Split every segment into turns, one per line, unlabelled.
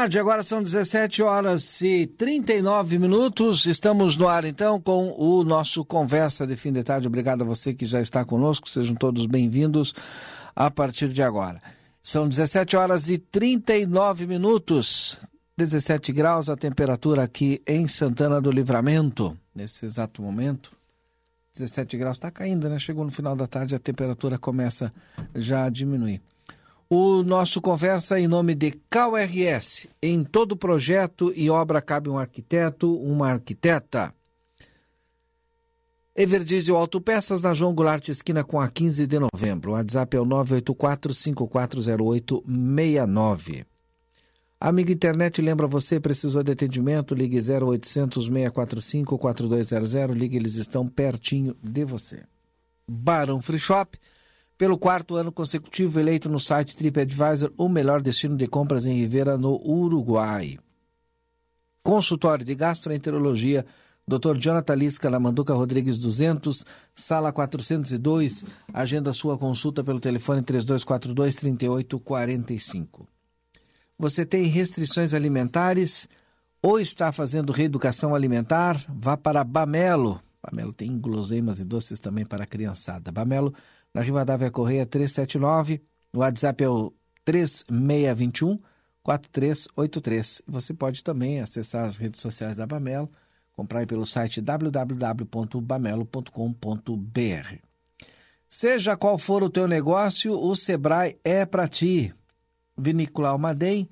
Tarde, agora são 17 horas e 39 minutos. Estamos no ar então com o nosso Conversa de Fim de Tarde. Obrigado a você que já está conosco, sejam todos bem-vindos a partir de agora. São 17 horas e 39 minutos, 17 graus a temperatura aqui em Santana do Livramento, nesse exato momento. 17 graus está caindo, né? Chegou no final da tarde, a temperatura começa já a diminuir. O nosso conversa em nome de KRS. Em todo projeto e obra cabe um arquiteto, uma arquiteta. Everdiesel Autopeças na João Goulart, esquina com a 15 de novembro. O WhatsApp é o 984-5408-69. Amigo Internet, lembra você, precisou de atendimento? Ligue 0800 645 4200. Ligue, eles estão pertinho de você. Barão Free Shop pelo quarto ano consecutivo, eleito no site TripAdvisor o melhor destino de compras em Rivera, no Uruguai. Consultório de Gastroenterologia, Dr. Jonathan Lisca, na Manduca Rodrigues 200, sala 402. Agenda sua consulta pelo telefone 3242-3845. Você tem restrições alimentares ou está fazendo reeducação alimentar? Vá para Bamelo. Bamelo tem guloseimas e doces também para a criançada. Bamelo na Rivadavia Correia 379. O WhatsApp é o 3621 4383. Você pode também acessar as redes sociais da Bamelo, comprar pelo site www.bamelo.com.br. Seja qual for o teu negócio, o Sebrae é para ti. Vinícola Almaden,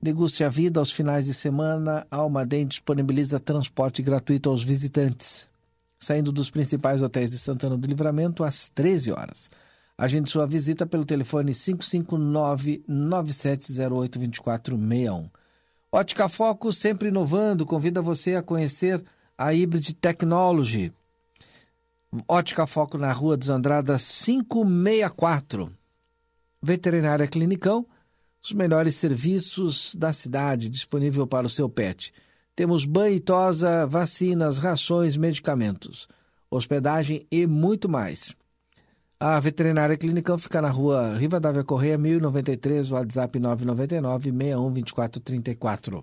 deguste a vida aos finais de semana. A Almaden disponibiliza transporte gratuito aos visitantes saindo dos principais hotéis de Santana do Livramento às 13 horas. Agende sua visita pelo telefone 559-9708-2461. Ótica Foco, sempre inovando, convida você a conhecer a Hybrid Technology. Ótica Foco na Rua dos Andradas 564. Veterinária Clinicão, os melhores serviços da cidade disponível para o seu pet. Temos banho e tosa, vacinas, rações, medicamentos, hospedagem e muito mais. A veterinária Clinicão fica na rua Rivadavia Correia, 1093, WhatsApp 999 612434.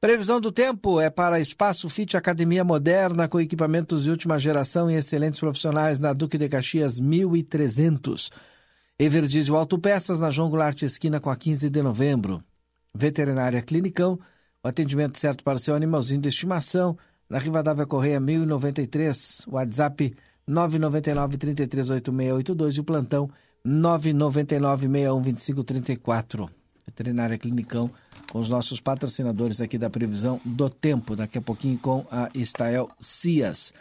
Previsão do tempo é para Espaço Fit Academia Moderna com equipamentos de última geração e excelentes profissionais na Duque de Caxias 1300. Everdiesel Autopeças na João Goulart Esquina com a 15 de novembro. Veterinária Clinicão o atendimento certo para o seu animalzinho de estimação, na Rivadavia Correia 1093, WhatsApp 999 338682 e o plantão 999 612534. Veterinária Clinicão, com os nossos patrocinadores aqui da previsão do tempo, daqui a pouquinho com a Estael Cias.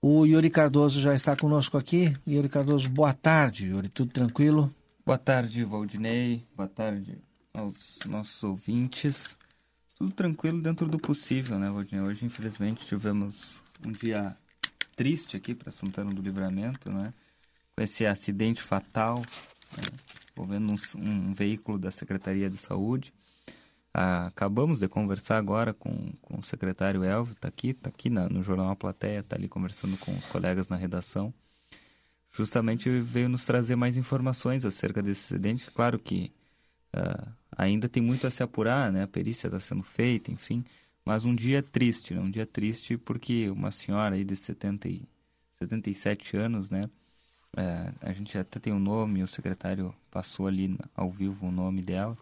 O Yuri Cardoso já está conosco aqui. Yuri Cardoso, boa tarde, Yuri, tudo tranquilo?
Boa tarde, Valdinei. Boa tarde aos nossos ouvintes tudo tranquilo dentro do possível, né, Valdinei? Hoje, infelizmente, tivemos um dia triste aqui para Santana do Livramento, né? Com esse acidente fatal né? envolvendo um, um, veículo da Secretaria de Saúde. Ah, acabamos de conversar agora com, com o secretário Elvio, está aqui, está aqui na, no Jornal A Plateia, está ali conversando com os colegas na redação. Justamente veio nos trazer mais informações acerca desse acidente. Claro que Uh, ainda tem muito a se apurar, né? A perícia está sendo feita, enfim. Mas um dia triste, né? Um dia triste porque uma senhora aí de 70 e 77 anos, né? É, a gente até tem o um nome, o secretário passou ali ao vivo o nome dela.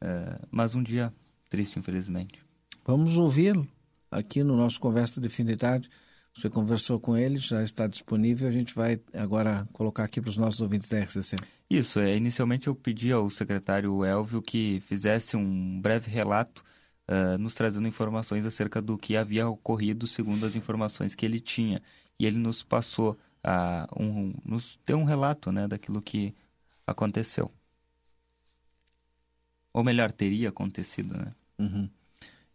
É, mas um dia triste, infelizmente.
Vamos ouvi-lo aqui no nosso Conversa de Fim de Tarde. Você conversou com ele, já está disponível. A gente vai agora colocar aqui para os nossos ouvintes da RCC.
Isso, é, inicialmente eu pedi ao secretário Elvio que fizesse um breve relato uh, nos trazendo informações acerca do que havia ocorrido segundo as informações que ele tinha. E ele nos passou, uh, um, nos deu um relato né, daquilo que aconteceu. Ou melhor, teria acontecido, né?
Uhum.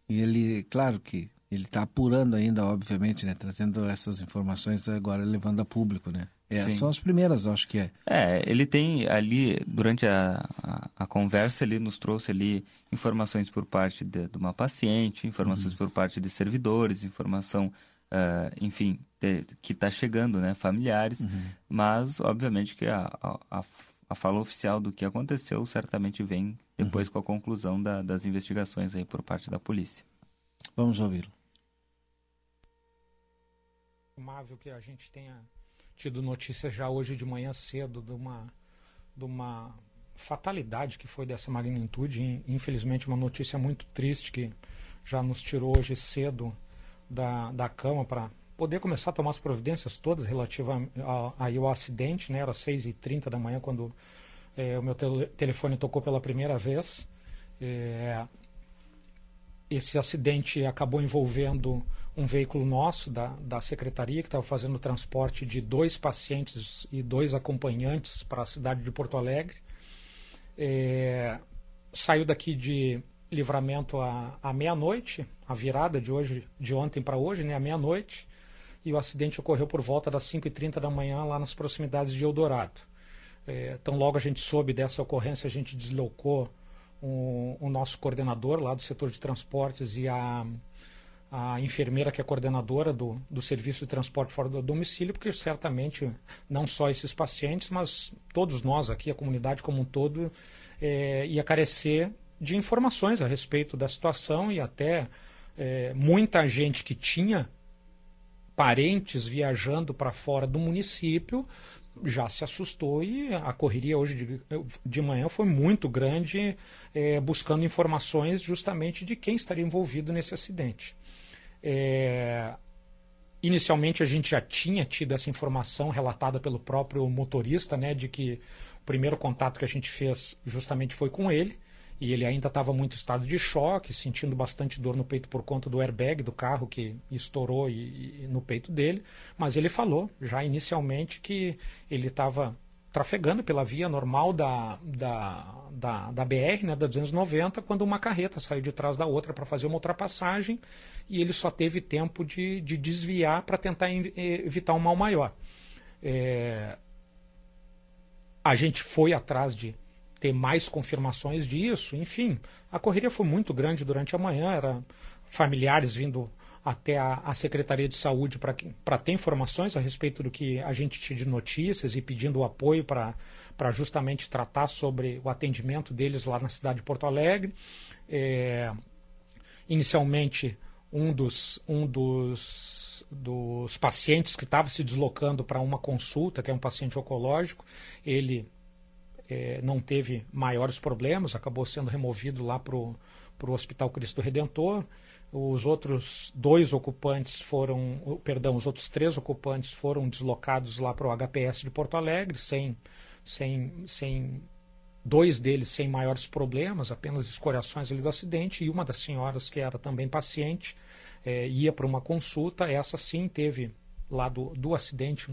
E ele, claro que ele está apurando ainda, obviamente, né? Trazendo essas informações agora, levando a público, né? É, são as primeiras, acho que é.
É, ele tem ali, durante a, a, a conversa, ele nos trouxe ali informações por parte de, de uma paciente, informações uhum. por parte de servidores, informação, uh, enfim, de, que está chegando, né? Familiares, uhum. mas, obviamente, que a, a, a, fala oficial do que aconteceu certamente vem depois uhum. com a conclusão da, das investigações aí por parte da polícia.
Vamos ouvi-lo.
Que a gente tenha tido notícia já hoje de manhã cedo de uma, de uma fatalidade que foi dessa magnitude. Infelizmente, uma notícia muito triste que já nos tirou hoje cedo da, da cama para poder começar a tomar as providências todas relativas ao acidente. Né? Era 6h30 da manhã quando é, o meu tele, telefone tocou pela primeira vez. É, esse acidente acabou envolvendo um veículo nosso da, da secretaria que estava fazendo o transporte de dois pacientes e dois acompanhantes para a cidade de Porto Alegre. É, saiu daqui de livramento à, meia-noite, a virada de hoje, de ontem para hoje, né, à meia-noite, e o acidente ocorreu por volta das 5h30 da manhã lá nas proximidades de Eldorado. É, então logo a gente soube dessa ocorrência, a gente deslocou o, o nosso coordenador lá do setor de transportes e a a enfermeira que é coordenadora do, do serviço de transporte fora do domicílio, porque certamente não só esses pacientes, mas todos nós aqui, a comunidade como um todo, é, ia carecer de informações a respeito da situação e até é, muita gente que tinha parentes viajando para fora do município já se assustou e a correria hoje de, de manhã foi muito grande, é, buscando informações justamente de quem estaria envolvido nesse acidente. É, inicialmente a gente já tinha tido essa informação relatada pelo próprio motorista, né, de que o primeiro contato que a gente fez justamente foi com ele e ele ainda estava muito estado de choque, sentindo bastante dor no peito por conta do airbag do carro que estourou e, e no peito dele, mas ele falou já inicialmente que ele estava trafegando pela via normal da, da, da, da BR, né, da 290, quando uma carreta saiu de trás da outra para fazer uma ultrapassagem e ele só teve tempo de, de desviar para tentar evitar um mal maior. É, a gente foi atrás de ter mais confirmações disso, enfim, a correria foi muito grande durante a manhã, era familiares vindo até a, a Secretaria de Saúde para ter informações a respeito do que a gente tinha de notícias e pedindo o apoio para justamente tratar sobre o atendimento deles lá na cidade de Porto Alegre. É, inicialmente, um dos, um dos, dos pacientes que estava se deslocando para uma consulta, que é um paciente oncológico, ele é, não teve maiores problemas, acabou sendo removido lá para o Hospital Cristo Redentor. Os outros dois ocupantes foram, perdão, os outros três ocupantes foram deslocados lá para o HPS de Porto Alegre, sem, sem, sem dois deles sem maiores problemas, apenas escoriações ali do acidente, e uma das senhoras que era também paciente é, ia para uma consulta, essa sim teve lá do, do acidente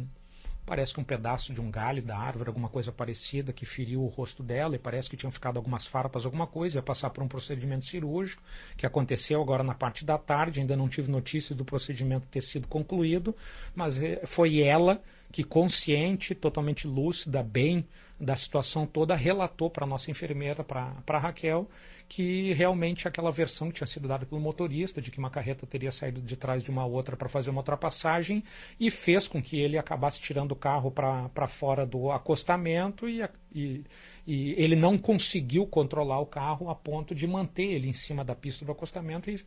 Parece que um pedaço de um galho da árvore, alguma coisa parecida, que feriu o rosto dela e parece que tinham ficado algumas farpas, alguma coisa. Ia passar por um procedimento cirúrgico, que aconteceu agora na parte da tarde. Ainda não tive notícia do procedimento ter sido concluído, mas eh, foi ela que, consciente, totalmente lúcida, bem da situação toda, relatou para a nossa enfermeira, para a Raquel, que realmente aquela versão que tinha sido dada pelo motorista, de que uma carreta teria saído de trás de uma outra para fazer uma ultrapassagem, e fez com que ele acabasse tirando o carro para fora do acostamento e, e, e, ele não conseguiu controlar o carro a ponto de manter ele em cima da pista do acostamento e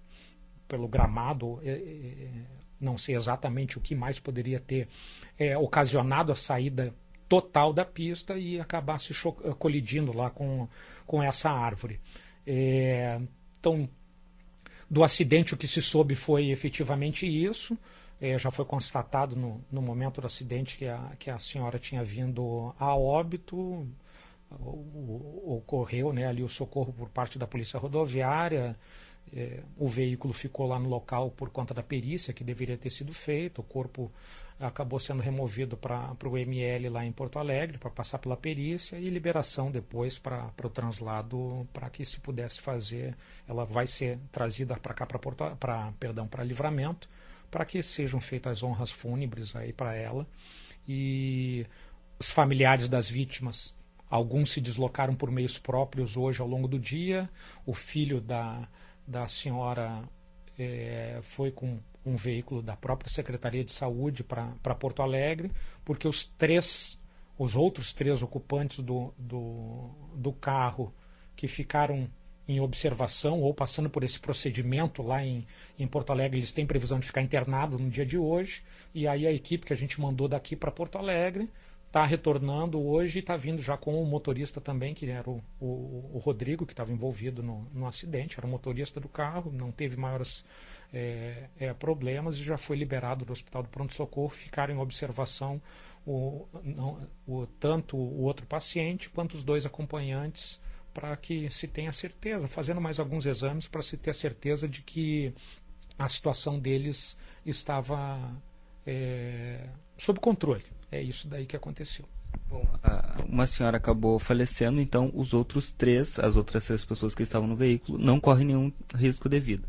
pelo gramado, é, é, não sei exatamente o que mais poderia ter é, ocasionado a saída total da pista e acabar se colidindo lá com, com essa árvore. É, então, do acidente, o que se soube foi efetivamente isso. É, já foi constatado no, no momento do acidente que a, que a senhora tinha vindo a óbito. ocorreu né, ali o socorro por parte da Polícia Rodoviária. É, o veículo ficou lá no local por conta da perícia que deveria ter sido feita. O corpo acabou sendo removido para o ML lá em Porto Alegre para passar pela perícia e liberação depois para o translado para que se pudesse fazer. Ela vai ser trazida para cá para perdão para Livramento para que sejam feitas honras fúnebres aí para ela e os familiares das vítimas alguns se deslocaram por meios próprios hoje ao longo do dia o filho da da senhora é, foi com um veículo da própria Secretaria de Saúde para Porto Alegre, porque os três, os outros três ocupantes do, do, do carro que ficaram em observação ou passando por esse procedimento lá em, em Porto Alegre, eles têm previsão de ficar internados no dia de hoje. E aí a equipe que a gente mandou daqui para Porto Alegre está retornando hoje e está vindo já com o motorista também, que era o, o, o Rodrigo, que estava envolvido no, no acidente, era o motorista do carro, não teve maiores é, é, problemas e já foi liberado do Hospital do Pronto Socorro, ficaram em observação o, não, o, tanto o outro paciente quanto os dois acompanhantes para que se tenha certeza, fazendo mais alguns exames para se ter certeza de que a situação deles estava é, sob controle. É isso daí que aconteceu.
Bom, uma senhora acabou falecendo, então os outros três, as outras três pessoas que estavam no veículo, não correm nenhum risco de vida.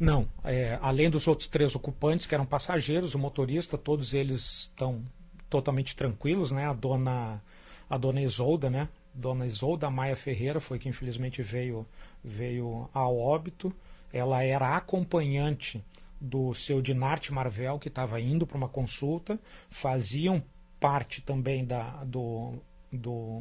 Não, é, além dos outros três ocupantes que eram passageiros, o motorista, todos eles estão totalmente tranquilos, né? A dona, a dona Isolda, né? Dona Isolda Maia Ferreira foi que infelizmente veio, veio a óbito. Ela era acompanhante do seu Dinarte Marvel, que estava indo para uma consulta, faziam parte também da, do, do.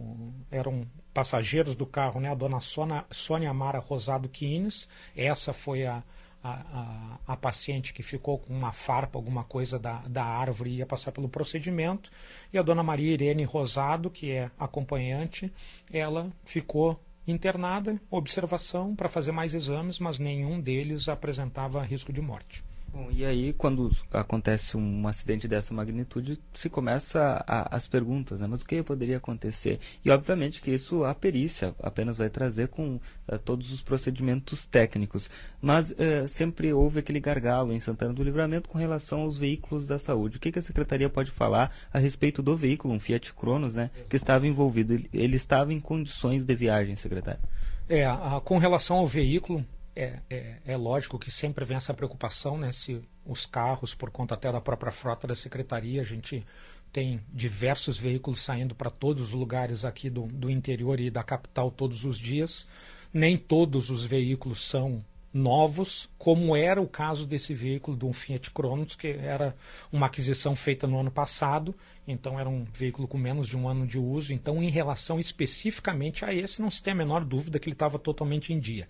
eram passageiros do carro, né? a dona Sônia, Sônia Mara Rosado Quines. Essa foi a, a, a, a, paciente que ficou com uma farpa, alguma coisa da, da árvore ia passar pelo procedimento. E a dona Maria Irene Rosado, que é acompanhante, ela ficou internada, observação para fazer mais exames, mas nenhum deles apresentava risco de morte.
Bom, e aí, quando acontece um acidente dessa magnitude, se começa a, as perguntas, né? Mas o que poderia acontecer? E, obviamente, que isso a perícia apenas vai trazer com uh, todos os procedimentos técnicos. Mas uh, sempre houve aquele gargalo em Santana do Livramento com relação aos veículos da saúde. O que, que a Secretaria pode falar a respeito do veículo, um Fiat Cronos, né? Que estava envolvido. Ele, estava em condições de viagem, secretário?
É, a, com relação ao veículo, é, é, é, lógico que sempre vem essa preocupação, né? Se os carros, por conta até da própria frota da secretaria, a gente tem diversos veículos saindo para todos os lugares aqui do, do interior e da capital todos os dias. Nem todos os veículos são novos, como era o caso desse veículo do Fiat Cronos, que era uma aquisição feita no ano passado, então era um veículo com menos de um ano de uso. Então, em relação especificamente a esse, não se tem a menor dúvida que ele estava totalmente em dia.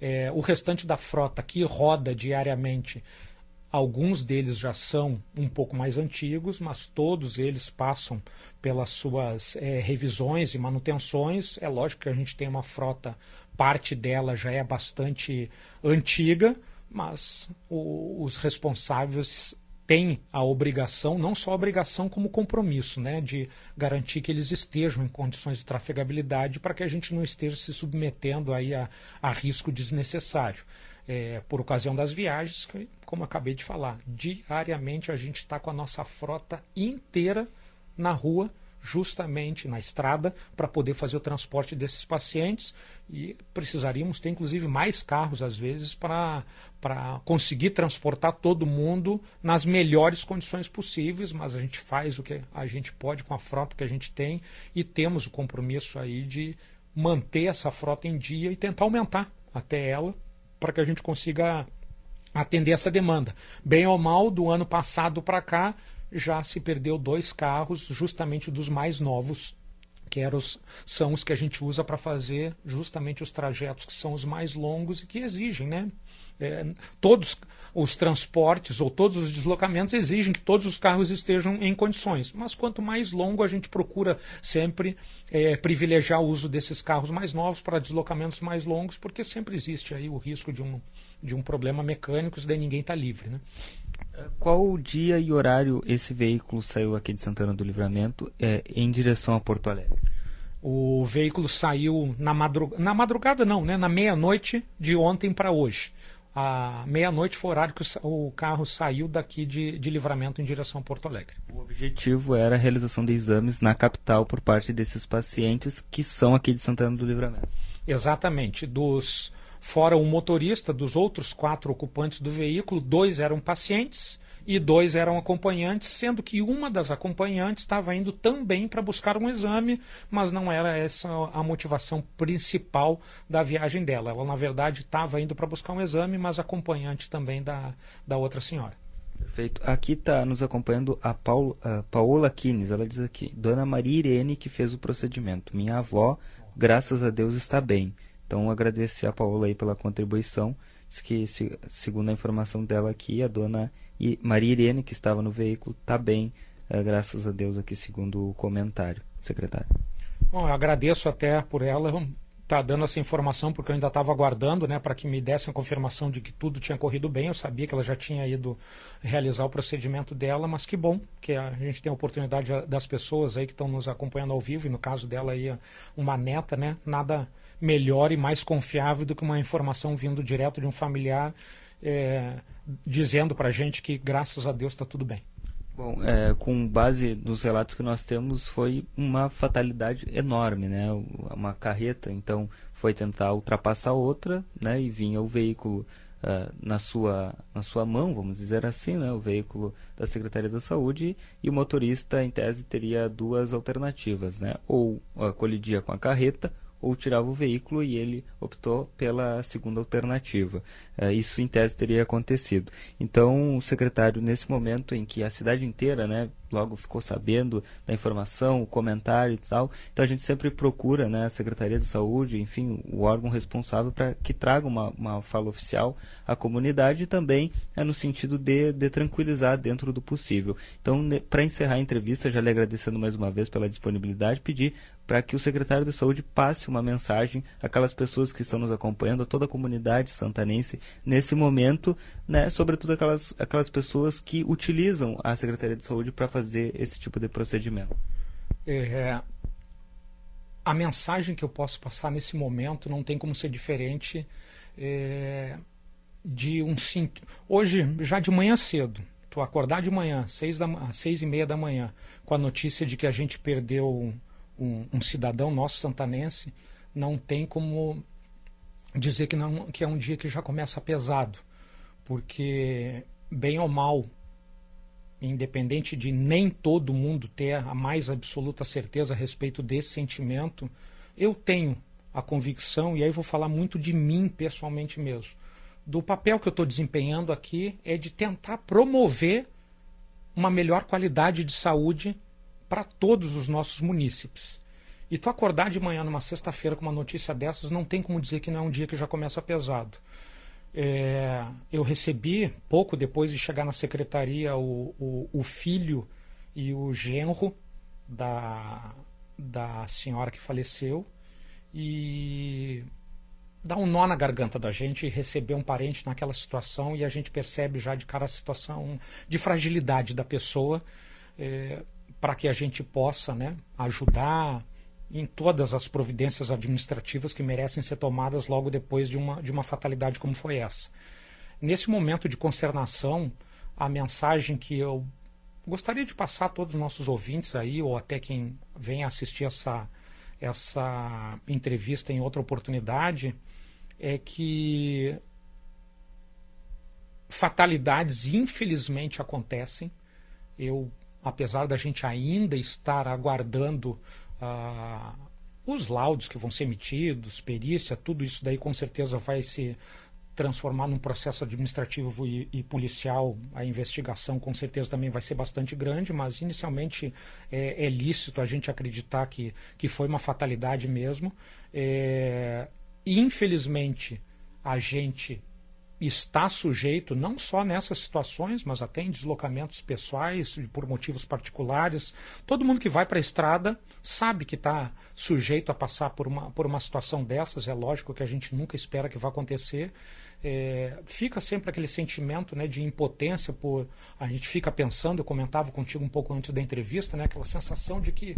É, o restante da frota que roda diariamente, alguns deles já são um pouco mais antigos, mas todos eles passam pelas suas é, revisões e manutenções. É lógico que a gente tem uma frota, parte dela já é bastante antiga, mas o, os responsáveis têm a obrigação, não só a obrigação como compromisso, né, de garantir que eles estejam em condições de trafegabilidade para que a gente não esteja se submetendo aí a, a risco desnecessário. É, por ocasião das viagens, que, como acabei de falar, diariamente a gente está com a nossa frota inteira na rua justamente na estrada para poder fazer o transporte desses pacientes e precisaríamos ter inclusive mais carros às vezes para conseguir transportar todo mundo nas melhores condições possíveis, mas a gente faz o que a gente pode com a frota que a gente tem e temos o compromisso aí de manter essa frota em dia e tentar aumentar até ela para que a gente consiga atender essa demanda. Bem ou mal, do ano passado para cá, já se perdeu dois carros, justamente dos mais novos, que os, são os que a gente usa para fazer justamente os trajetos que são os mais longos e que exigem né, É, todos os transportes ou todos os deslocamentos exigem que todos os carros estejam em condições. Mas quanto mais longo, a gente procura sempre é, privilegiar o uso desses carros mais novos para deslocamentos mais longos, porque sempre existe aí o risco de um, de um problema mecânico, se daí ninguém está livre. Né?
Qual dia e horário esse veículo saiu aqui de Santana do Livramento é, em direção a Porto Alegre?
O veículo saiu na madrugada, na madrugada não, né? na meia-noite de ontem para hoje. A meia-noite foi o horário que o carro saiu daqui de, de livramento em direção a Porto Alegre.
O objetivo era a realização de exames na capital por parte desses pacientes que são aqui de Santana do Livramento.
Exatamente. Dos fora o motorista, dos outros quatro ocupantes do veículo, dois eram pacientes e dois eram acompanhantes, sendo que uma das acompanhantes estava indo também para buscar um exame, mas não era essa a motivação principal da viagem dela. Ela, na verdade, estava indo para buscar um exame, mas acompanhante também da, da outra senhora.
Perfeito. Aqui está nos acompanhando a, Paula, a Paola Kines. Ela diz aqui: Dona Maria Irene que fez o procedimento. Minha avó, graças a Deus, está bem. Então, agradecer a Paola aí pela contribuição. Diz que, se, segundo a informação dela aqui, a dona Maria Irene, que estava no veículo, está bem, é, graças a Deus, aqui segundo o comentário, secretário.
Bom, eu agradeço até por ela estar tá dando essa informação, porque eu ainda estava aguardando né, para que me dessem a confirmação de que tudo tinha corrido bem. Eu sabia que ela já tinha ido realizar o procedimento dela, mas que bom que a gente tem a oportunidade das pessoas aí que estão nos acompanhando ao vivo, e no caso dela aí, uma neta, né? Nada melhor e mais confiável do que uma informação vindo direto de um familiar. É, dizendo para a gente que, graças a Deus, está tudo bem.
Bom, é, com base nos relatos que nós temos, foi uma fatalidade enorme, né? Uma carreta, então, foi tentar ultrapassar outra, né? E vinha o veículo uh, na, sua, na sua mão, vamos dizer assim, né? O veículo da Secretaria da Saúde e o motorista, em tese, teria duas alternativas, né? Ou uh, colidia com a carreta ou tirava o veículo e ele optou pela segunda alternativa. Uh, isso, em tese, teria acontecido. Então, o secretário, nesse momento em que a cidade inteira né, logo ficou sabendo da informação, o comentário e tal. Então a gente sempre procura, né, a Secretaria de Saúde, enfim, o órgão responsável para que traga uma, uma fala oficial à comunidade e também é no sentido de, de tranquilizar dentro do possível. Então, para encerrar a entrevista, já lhe agradecendo mais uma vez pela disponibilidade, pedir para que o secretário de Saúde passe uma mensagem àquelas pessoas que estão nos acompanhando, a toda a comunidade santanense nesse momento, né, sobretudo aquelas, aquelas pessoas que utilizam a Secretaria de Saúde para fazer fazer esse tipo de procedimento?
É, a mensagem que eu posso passar nesse momento não tem como ser diferente é, de um simples. Hoje, já de manhã cedo, tu acordar de manhã, seis, da, seis e meia da manhã, com a notícia de que a gente perdeu um, um, um cidadão nosso santanense, não tem como dizer que, não, que é um dia que já começa pesado, porque, bem ou mal, independente de nem todo mundo ter a mais absoluta certeza a respeito desse sentimento, eu tenho a convicção, e aí vou falar muito de mim pessoalmente mesmo, do papel que eu estou desempenhando aqui é de tentar promover uma melhor qualidade de saúde para todos os nossos munícipes. E tu acordar de manhã numa sexta-feira com uma notícia dessas, não tem como dizer que não é um dia que já começa pesado. É, eu recebi, pouco depois de chegar na secretaria, o, o, o filho e o genro da, da senhora que faleceu e dá um nó na garganta da gente receber um parente naquela situação e a gente percebe já de cara a situação de fragilidade da pessoa é, para que a gente possa né, ajudar, em todas as providências administrativas que merecem ser tomadas logo depois de uma, de uma fatalidade como foi essa. Nesse momento de consternação, a mensagem que eu gostaria de passar a todos os nossos ouvintes aí, ou até quem venha assistir essa, essa entrevista em outra oportunidade, é que fatalidades infelizmente acontecem. Eu, apesar da gente ainda estar aguardando ah, os laudos que vão ser emitidos, perícia, tudo isso daí com certeza vai se transformar num processo administrativo e, e, policial, a investigação com certeza também vai ser bastante grande, mas inicialmente é, é lícito a gente acreditar que, que foi uma fatalidade mesmo. É, infelizmente, a gente está sujeito, não só nessas situações, mas até em deslocamentos pessoais, por motivos particulares. Todo mundo que vai para a estrada sabe que está sujeito a passar por uma, por uma situação dessas. É lógico que a gente nunca espera que vá acontecer. É, fica sempre aquele sentimento né, de impotência por a gente fica pensando eu comentava contigo um pouco antes da entrevista né, aquela sensação de que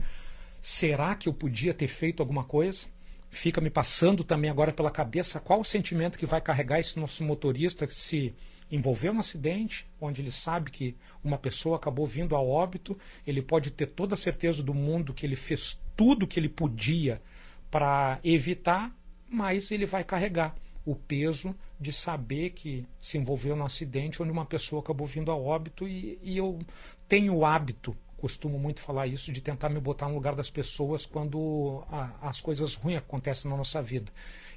será que eu podia ter feito alguma coisa fica me passando também agora pela cabeça qual o sentimento que vai carregar esse nosso motorista que se envolveu no acidente, onde ele sabe que uma pessoa acabou vindo a óbito, ele pode ter toda a certeza do mundo que ele fez tudo o que ele podia para evitar, mas ele vai carregar o peso de saber que se envolveu no acidente onde uma pessoa acabou vindo a óbito e, e eu tenho o hábito costumo muito falar isso, de tentar me botar no lugar das pessoas quando a, as coisas ruins acontecem na nossa vida.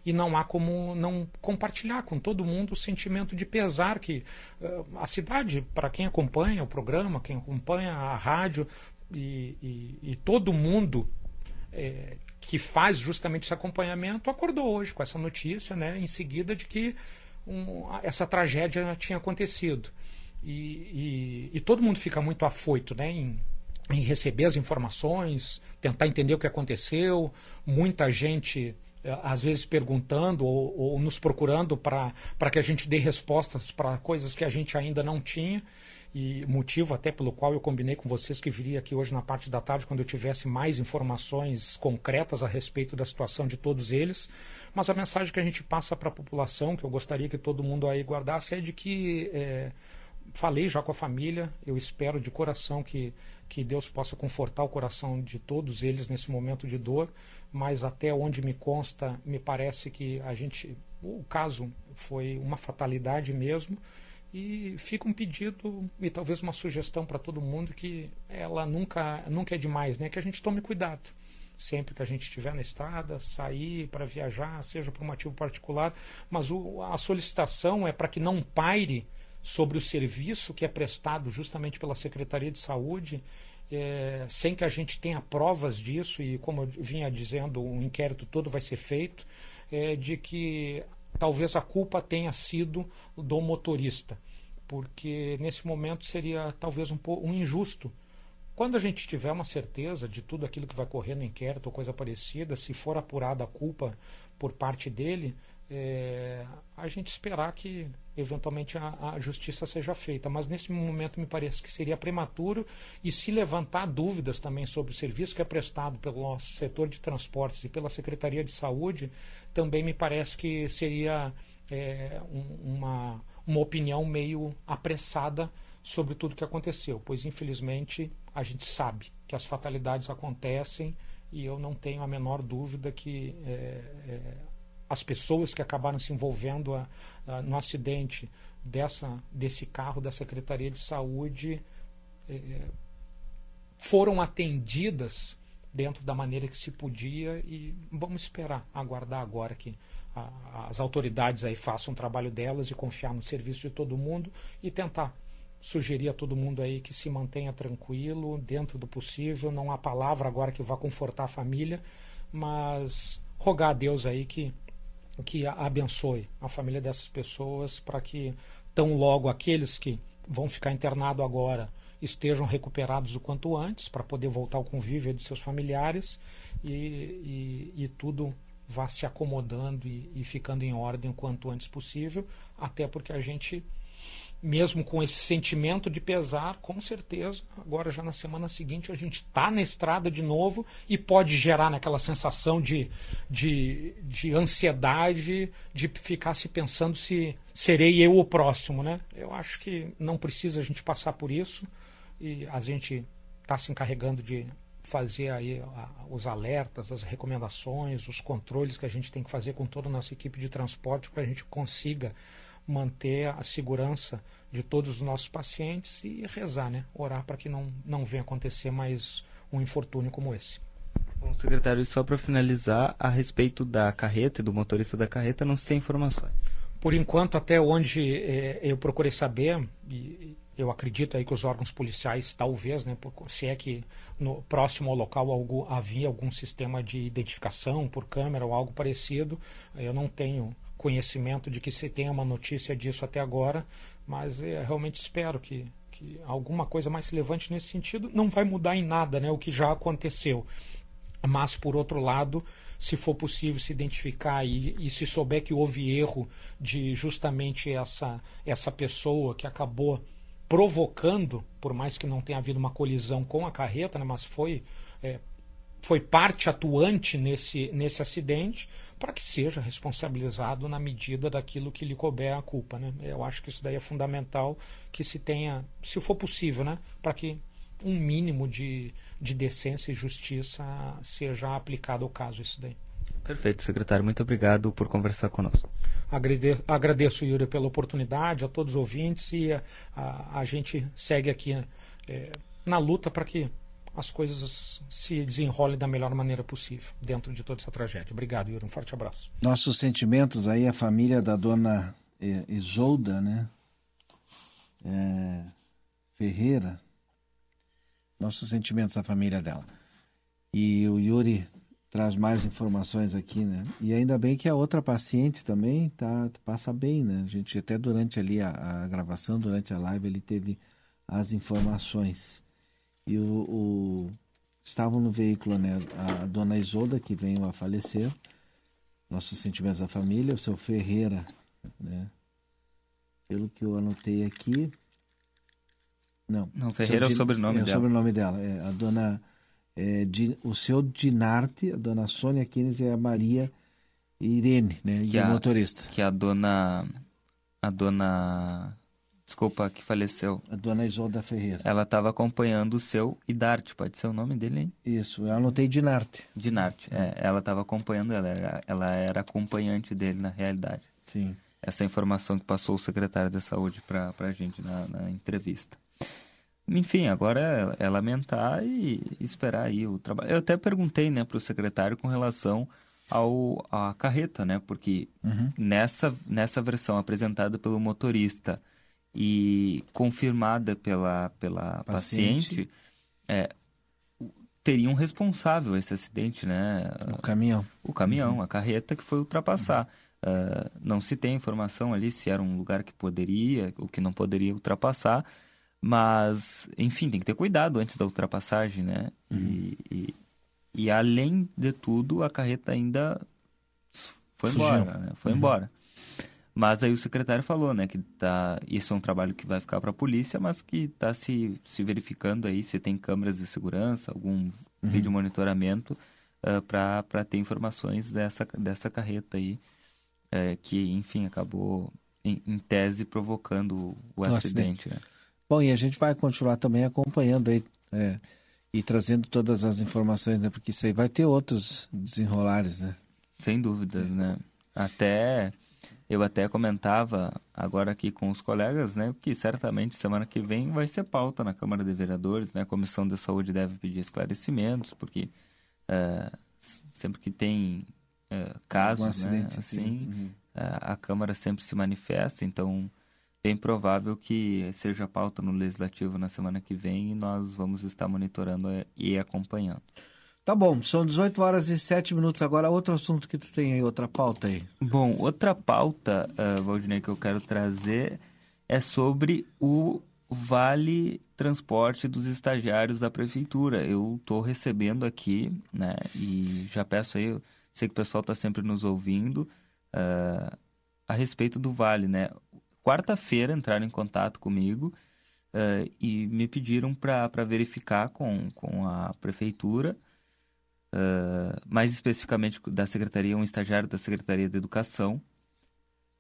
E não há como não compartilhar com todo mundo o sentimento de pesar que uh, a cidade, para quem acompanha o programa, quem acompanha a rádio e, e, e todo mundo é, que faz justamente esse acompanhamento, acordou hoje com essa notícia, né, em seguida de que um, essa tragédia tinha acontecido. E, e, e, todo mundo fica muito afoito né, em, em, receber as informações, tentar entender o que aconteceu, muita gente eh, às vezes perguntando ou, ou nos procurando para que a gente dê respostas para coisas que a gente ainda não tinha e motivo até pelo qual eu combinei com vocês que viria aqui hoje na parte da tarde quando eu tivesse mais informações concretas a respeito da situação de todos eles. Mas a mensagem que a gente passa para a população, que eu gostaria que todo mundo aí guardasse, é de que é, falei já com a família, eu espero de coração que, que Deus possa confortar o coração de todos eles nesse momento de dor, mas até onde me consta, me parece que a gente, o caso foi uma fatalidade mesmo, e fica um pedido e talvez uma sugestão para todo mundo que ela nunca, nunca é demais, né? Que a gente tome cuidado sempre que a gente estiver na estrada, sair para viajar, seja por um motivo particular, mas o, a solicitação é para que não paire sobre o serviço que é prestado justamente pela Secretaria de Saúde, é, sem que a gente tenha provas disso, e como eu vinha dizendo, o um inquérito todo vai ser feito, é, de que talvez a culpa tenha sido do motorista, porque nesse momento seria talvez um, pouco, um injusto. Quando a gente tiver uma certeza de tudo aquilo que vai correr no inquérito ou coisa parecida, se for apurada a culpa por parte dele, é, a gente esperar que eventualmente a, a, justiça seja feita. Mas nesse momento me parece que seria prematuro e se levantar dúvidas também sobre o serviço que é prestado pelo nosso setor de transportes e pela Secretaria de Saúde, também me parece que seria é, um, uma, uma opinião meio apressada sobre tudo que aconteceu, pois infelizmente a gente sabe que as fatalidades acontecem e eu não tenho a menor dúvida que é, é, as pessoas que acabaram se envolvendo a, a, no acidente dessa, desse carro da Secretaria de Saúde é, foram atendidas dentro da maneira que se podia e vamos esperar, aguardar agora que a, as autoridades aí façam o trabalho delas e confiar no serviço de todo mundo e tentar sugerir a todo mundo aí que se mantenha tranquilo, dentro do possível, não há palavra agora que vá confortar a família, mas rogar a Deus aí que que abençoe a família dessas pessoas para que tão logo aqueles que vão ficar internados agora estejam recuperados o quanto antes para poder voltar ao convívio de seus familiares e, e, e tudo vá se acomodando e, e ficando em ordem o quanto antes possível, até porque a gente mesmo com esse sentimento de pesar, com certeza, agora já na semana seguinte a gente está na estrada de novo e pode gerar naquela sensação de, de, de ansiedade, de ficar se pensando se serei eu o próximo, né? Eu acho que não precisa a gente passar por isso e a gente está se encarregando de fazer aí os alertas, as recomendações, os controles que a gente tem que fazer com toda a nossa equipe de transporte para a gente consiga manter a segurança de todos os nossos pacientes e rezar, né? Orar para que não, não venha acontecer mais um infortúnio como esse.
Bom, secretário, só para finalizar, a respeito da carreta e do motorista da carreta, não se tem informações.
Por enquanto, até onde é, eu procurei saber, e eu acredito aí que os órgãos policiais, talvez, né, se é que no próximo ao local algo, havia algum sistema de identificação por câmera ou algo parecido, eu não tenho conhecimento de que se tenha uma notícia disso até agora, mas é, realmente espero que, que alguma coisa mais se levante nesse sentido. Não vai mudar em nada né, o que já aconteceu. Mas, por outro lado, se for possível se identificar e, e, se souber que houve erro de justamente essa, essa pessoa que acabou provocando, por mais que não tenha havido uma colisão com a carreta, né, mas foi, é, foi parte atuante nesse, nesse acidente, para que seja responsabilizado na medida daquilo que lhe couber a culpa. Né? Eu acho que isso daí é fundamental que se tenha, se for possível, né, para que um mínimo de, de decência e justiça seja aplicado ao caso isso daí.
Perfeito, secretário. Muito obrigado por conversar conosco.
Agradeço, agradeço Yuri, pela oportunidade, a todos os ouvintes e a, a, a gente segue aqui é, na luta para que as coisas se desenrolem da melhor maneira possível dentro de toda essa tragédia. Obrigado, Yuri. Um forte abraço.
Nossos sentimentos aí, a família da dona é, Isolda, né? É, Ferreira, nossos sentimentos à família dela. E o Yuri traz mais informações aqui, né? E ainda bem que a outra paciente também tá passa bem, né? A gente até durante ali a, a gravação, durante a live, ele teve as informações. E o, o estavam no veículo, né? A dona Isolda que veio a falecer, nossos sentimentos à família, o seu Ferreira, né? Pelo que eu anotei aqui, não.
Não, Ferreira é o sobrenome
é
dela.
É o sobrenome dela. É, a dona. É, o seu Dinarte, a dona Sônia Kines e a Maria Irene, né? Que e a, motorista.
Que a dona. A dona. Desculpa, que faleceu.
A dona Isolda Ferreira.
Ela estava acompanhando o seu Idarte, pode ser o nome dele, hein?
Isso, eu anotei Dinarte.
Dinarte, é. Ela estava acompanhando ela, era, ela era acompanhante dele na realidade.
Sim.
Essa informação que passou o secretário da Saúde para a gente na, na entrevista. Enfim, agora é, é lamentar e esperar aí o trabalho. Eu até perguntei, né, para o secretário com relação ao a carreta, né, porque uhum. nessa nessa versão apresentada pelo motorista e confirmada pela pela paciente, paciente é, teria um responsável esse acidente, né?
O caminhão.
O caminhão, uhum. a carreta que foi ultrapassar. Uhum. Uh, não se tem informação ali se era um lugar que poderia, ou que não poderia ultrapassar. Mas, enfim, tem que ter cuidado antes da ultrapassagem, né? Uhum. E, e, e, além de tudo, a carreta ainda foi Fugiu. embora, né? Foi uhum. embora. Mas aí o secretário falou, né, que tá, isso é um trabalho que vai ficar para a polícia, mas que está se, se verificando aí se tem câmeras de segurança, algum uhum. vídeo monitoramento uh, para ter informações dessa, dessa carreta aí, uh, que, enfim, acabou, em, em tese, provocando o, o acidente, acidente. Né?
Bom, e a gente vai continuar também acompanhando aí é, e trazendo todas as informações, né? Porque isso aí vai ter outros desenrolares, né?
Sem dúvidas, né? Até eu até comentava agora aqui com os colegas, né, que certamente semana que vem vai ser pauta na Câmara de Vereadores, né? A Comissão de Saúde deve pedir esclarecimentos, porque uh, sempre que tem uh, casos, um né, assim, assim uhum. uh, a Câmara sempre se manifesta, então bem provável que seja pauta no Legislativo na semana que vem e nós vamos estar monitorando e acompanhando.
Tá bom, são 18 horas e 7 minutos agora. Outro assunto que tu tem aí, outra pauta aí.
Bom, outra pauta, uh, Valdinei, que eu quero trazer é sobre o Vale Transporte dos estagiários da Prefeitura. Eu estou recebendo aqui, né, e já peço aí, sei que o pessoal está sempre nos ouvindo, uh, a respeito do Vale, né? quarta-feira entraram em contato comigo uh, e me pediram para verificar com, com a prefeitura, uh, mais especificamente da secretaria, um estagiário da Secretaria de Educação,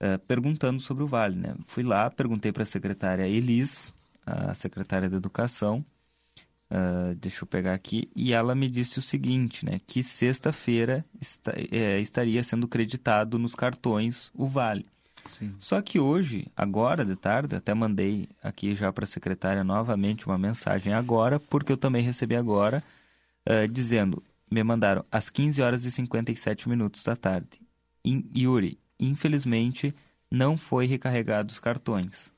uh, perguntando sobre o Vale. Né? Fui lá, perguntei para a secretária Elis, a secretária de Educação, deixa eu pegar aqui, e ela me disse o seguinte, né, que sexta-feira é, estaria sendo creditado nos cartões o Vale.
Sim.
Só que hoje, agora de tarde, até mandei aqui já para a secretária novamente uma mensagem agora, porque eu também recebi agora, uh, dizendo, me mandaram às 15 horas e 57 minutos da tarde. In, Yuri, infelizmente, não foi recarregado os cartões.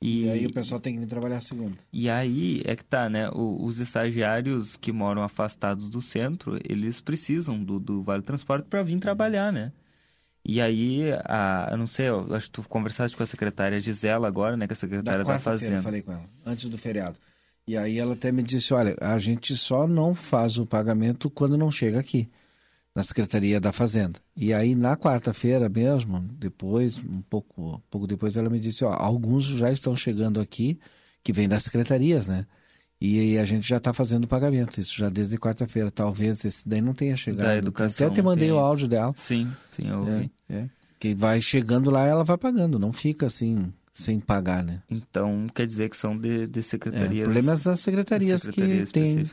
E, e, aí o pessoal tem que vir trabalhar segunda.
E aí é que tá, né? O, os estagiários que moram afastados do centro, eles precisam do, do Vale Transporte para vir trabalhar, né? E aí, a, eu não sei, eu acho que tu conversaste com a secretária Gisela agora, né? Que a secretária da, da Fazenda.
falei com ela, antes do feriado. E aí ela até me disse, olha, a gente só não faz o pagamento quando não chega aqui, na Secretaria da Fazenda. E aí na quarta-feira mesmo, depois, um pouco, pouco depois, ela me disse, ó, alguns já estão chegando aqui, que vêm das secretarias, né? E aí a gente já está fazendo o pagamento, isso já desde quarta-feira. Talvez esse daí não tenha chegado.
Da educação.
Até te mandei tem... o áudio dela.
Sim, sim, eu ouvi.
É, é. Que vai chegando lá, ela vai pagando, não fica assim sem pagar, né?
Então quer dizer que são de, de secretarias. É,
problemas das secretarias, secretarias que têm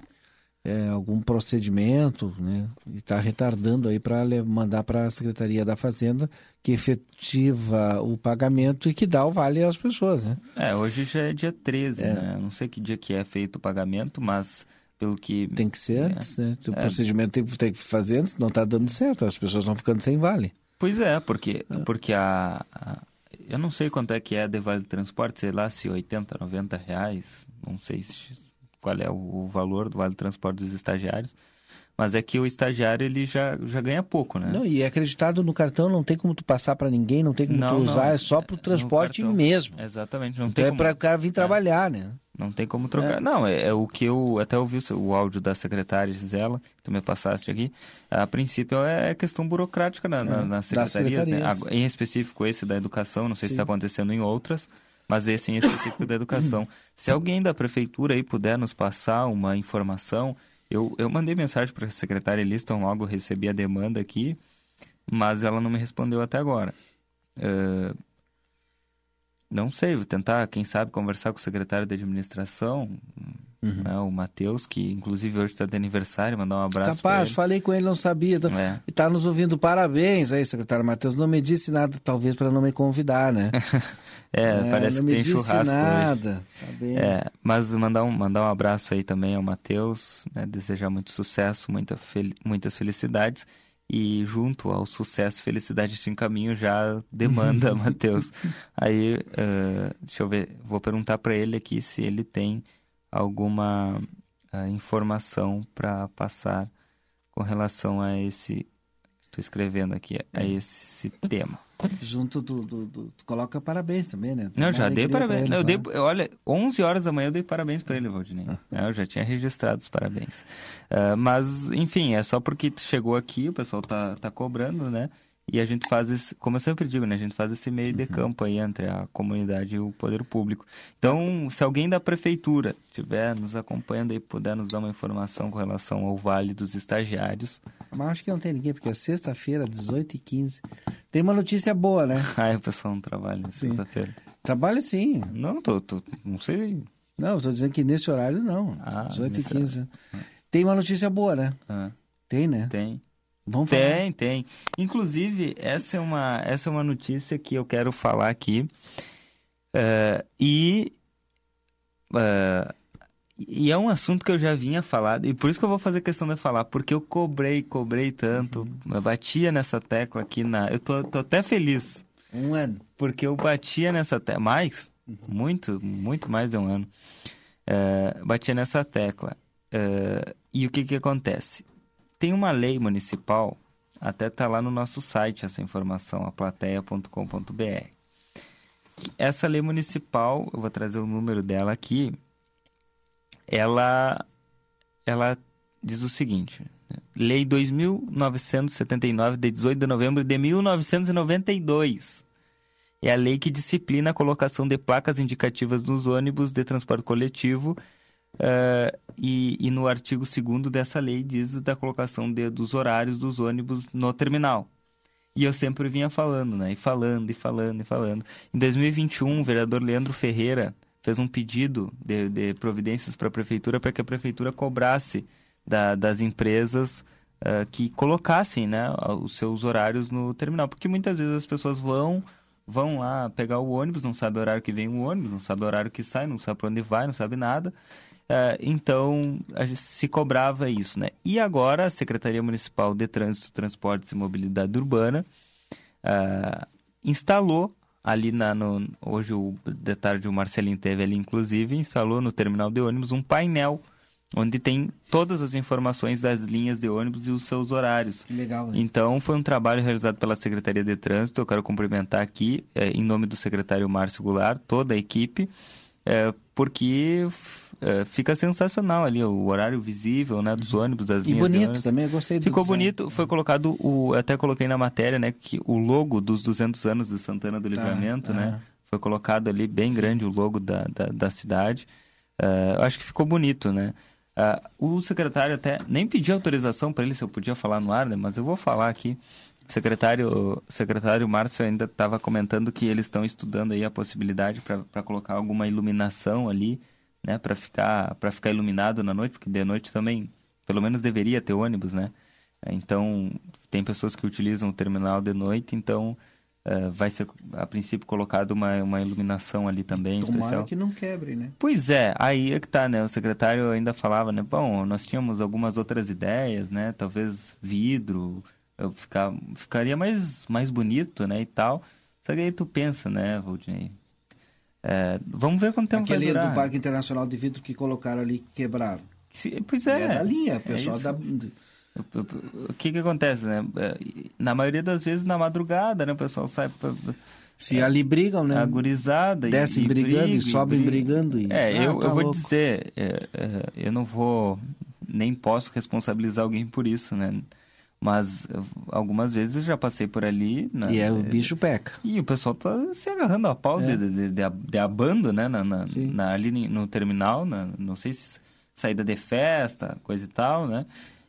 é, algum procedimento, né? E está retardando aí para mandar para a Secretaria da Fazenda que efetiva o pagamento e que dá o vale às pessoas, né?
É, hoje já é dia 13, é. né? Não sei que dia que é feito o pagamento, mas pelo que...
Tem que ser antes, né? O é. procedimento tem, tem que fazer antes, não está dando certo, as pessoas estão ficando sem vale.
Pois é, porque, é. porque a, a, Eu não sei quanto é que é de vale transporte, sei lá, se 80, 90 reais, não sei se qual é o, valor do vale transporte dos estagiários. Mas é que o estagiário ele já, já ganha pouco, né?
Não, e é acreditado no cartão, não tem como tu passar para ninguém, não tem como não, tu usar, não, é só para o transporte mesmo.
Exatamente, não
então
tem
é para o cara vir trabalhar, é. né?
Não tem como trocar. É. Não, é, é, o que eu até ouvi o áudio da secretária Gisela, que tu me passaste aqui. A princípio é questão burocrática na, na, é, nas secretarias, né? Em específico esse da educação, não sei Sim. se está acontecendo em outras mas esse em específico da educação. Se alguém da prefeitura aí puder nos passar uma informação, eu, eu mandei mensagem para a secretária Eliston, logo recebi a demanda aqui, mas ela não me respondeu até agora. Uh, não sei, vou tentar, quem sabe, conversar com o secretário de administração, uhum. né, o Matheus, que inclusive hoje está de aniversário, mandar um abraço.
Capaz, falei com ele, não sabia. Tá, é. E está nos ouvindo, parabéns aí, secretário Matheus. Não me disse nada, talvez para não me convidar, né?
É, é, parece que tem churrasco nada. hoje. Tá é, mas mandar um, mandar um abraço aí também ao Matheus, né, desejar muito sucesso, muita fel muitas felicidades. E junto ao sucesso e felicidade em caminho já demanda, Matheus. Aí, uh, deixa eu ver, vou perguntar para ele aqui se ele tem alguma uh, informação para passar com relação a esse. Estou escrevendo aqui, a hum. esse tema
junto do, do, do, Tu coloca parabéns também, né?
Não, já dei parabéns. Ele, eu dei, olha, 11 horas da manhã eu dei parabéns para ele, Valdinei. Ah. É, eu já tinha registrado os parabéns. Uh, mas, enfim, é só porque chegou aqui, o pessoal tá, tá cobrando, né? E a gente faz esse, como eu sempre digo, né? A gente faz esse meio de uhum. campo aí entre a comunidade e o poder público. Então, se alguém da prefeitura estiver nos acompanhando e puder nos dar uma informação com relação ao Vale dos Estagiários.
Mas acho que não tem ninguém, porque é sexta-feira, 18h15. Tem uma notícia boa, né?
ah, o pessoal não trabalha sexta-feira.
Trabalha sim.
Não, tô, tô, não sei.
Não, estou dizendo que nesse horário não. Ah, 18h15. Tem uma notícia boa, né? Ah. Tem, né?
Tem. Vamos falar. Tem, tem. Inclusive, essa é uma, essa é uma notícia que eu quero falar aqui. Uh, e. Uh, e é um assunto que eu já vinha falado, e por isso que eu vou fazer questão de falar, porque eu cobrei, cobrei tanto, uhum. eu batia nessa tecla aqui na. Eu tô, tô até feliz.
Um ano.
Porque eu batia nessa tecla. Mais? Uhum. Muito, muito mais de um ano. Uh, batia nessa tecla. Uh, e o que que acontece? Tem uma lei municipal, até está lá no nosso site essa informação, aplateia.com.br. Essa lei municipal, eu vou trazer o número dela aqui, ela, ela diz o seguinte: né? Lei 2.979, de 18 de novembro de 1992. É a lei que disciplina a colocação de placas indicativas nos ônibus de transporte coletivo Uh, e, e, no artigo 2 dessa lei diz da colocação de, dos horários dos ônibus no terminal. E eu sempre vinha falando, né? E falando, e falando, e falando. Em 2021, o vereador Leandro Ferreira fez um pedido de, de providências para a prefeitura para que a prefeitura cobrasse da, das empresas uh, que colocassem né, os seus horários no terminal. Porque muitas vezes as pessoas vão vão lá pegar o ônibus, não sabe o horário que vem o ônibus, não sabe o horário que sai, não sabe para onde vai, não sabe nada. Uh, então, se cobrava isso, né? E agora a Secretaria Municipal de Trânsito, Transportes e Mobilidade Urbana uh, instalou ali na, no, hoje o de tarde o Marcelinho teve ali inclusive instalou no terminal de ônibus um painel onde tem todas as informações das linhas de ônibus e os seus horários.
Que legal. Né?
Então, foi um trabalho realizado pela Secretaria de Trânsito. Eu quero cumprimentar aqui, é, em nome do secretário Márcio Goulart, toda a equipe, é, porque é, fica sensacional ali o horário visível né, dos uhum. ônibus, das
e
linhas.
E bonito também, eu gostei do
Ficou design. bonito, foi colocado, o, até coloquei na matéria, né, que o logo dos 200 anos de Santana do tá, Livramento, ah, né, foi colocado ali bem Sim. grande o logo da, da, da cidade. Uh, acho que ficou bonito, né? Uh, o secretário até nem pediu autorização para ele se eu podia falar no ar, né? Mas eu vou falar aqui. O secretário, secretário Márcio ainda estava comentando que eles estão estudando aí a possibilidade para colocar alguma iluminação ali, né? Para ficar, ficar iluminado na noite, porque de noite também, pelo menos deveria ter ônibus, né? Então, tem pessoas que utilizam o terminal de noite, então Uh, vai ser, a princípio, colocado uma, uma iluminação ali também
Tomara
especial.
que não quebre, né?
Pois é, aí é que tá, né? O secretário ainda falava, né? Bom, nós tínhamos algumas outras ideias, né? Talvez vidro, ficar, ficaria mais, mais bonito, né? E tal. Só que aí tu pensa, né, Valdinei? É, vamos ver quanto tempo
Aquele
vai durar.
do Parque Internacional de Vidro que colocaram ali, quebraram.
Pois é.
É da linha, pessoal é da
o que que acontece, né? É, na maioria das vezes na madrugada, né? O pessoal sai... Pra,
Se é, ali brigam, né?
Agorizada.
Descem
e,
brigando
e,
e sobem brigando. E...
É,
ah,
eu,
tá
eu vou dizer, é, é, eu não vou, nem posso responsabilizar alguém por isso, né? Mas algumas vezes eu já passei por ali.
Na, e é o bicho peca.
E o pessoal tá se agarrando a pau é. de, de, de, de, abando, né? Na, na, na, ali no terminal, na, não sei se saída de festa, coisa e tal, né?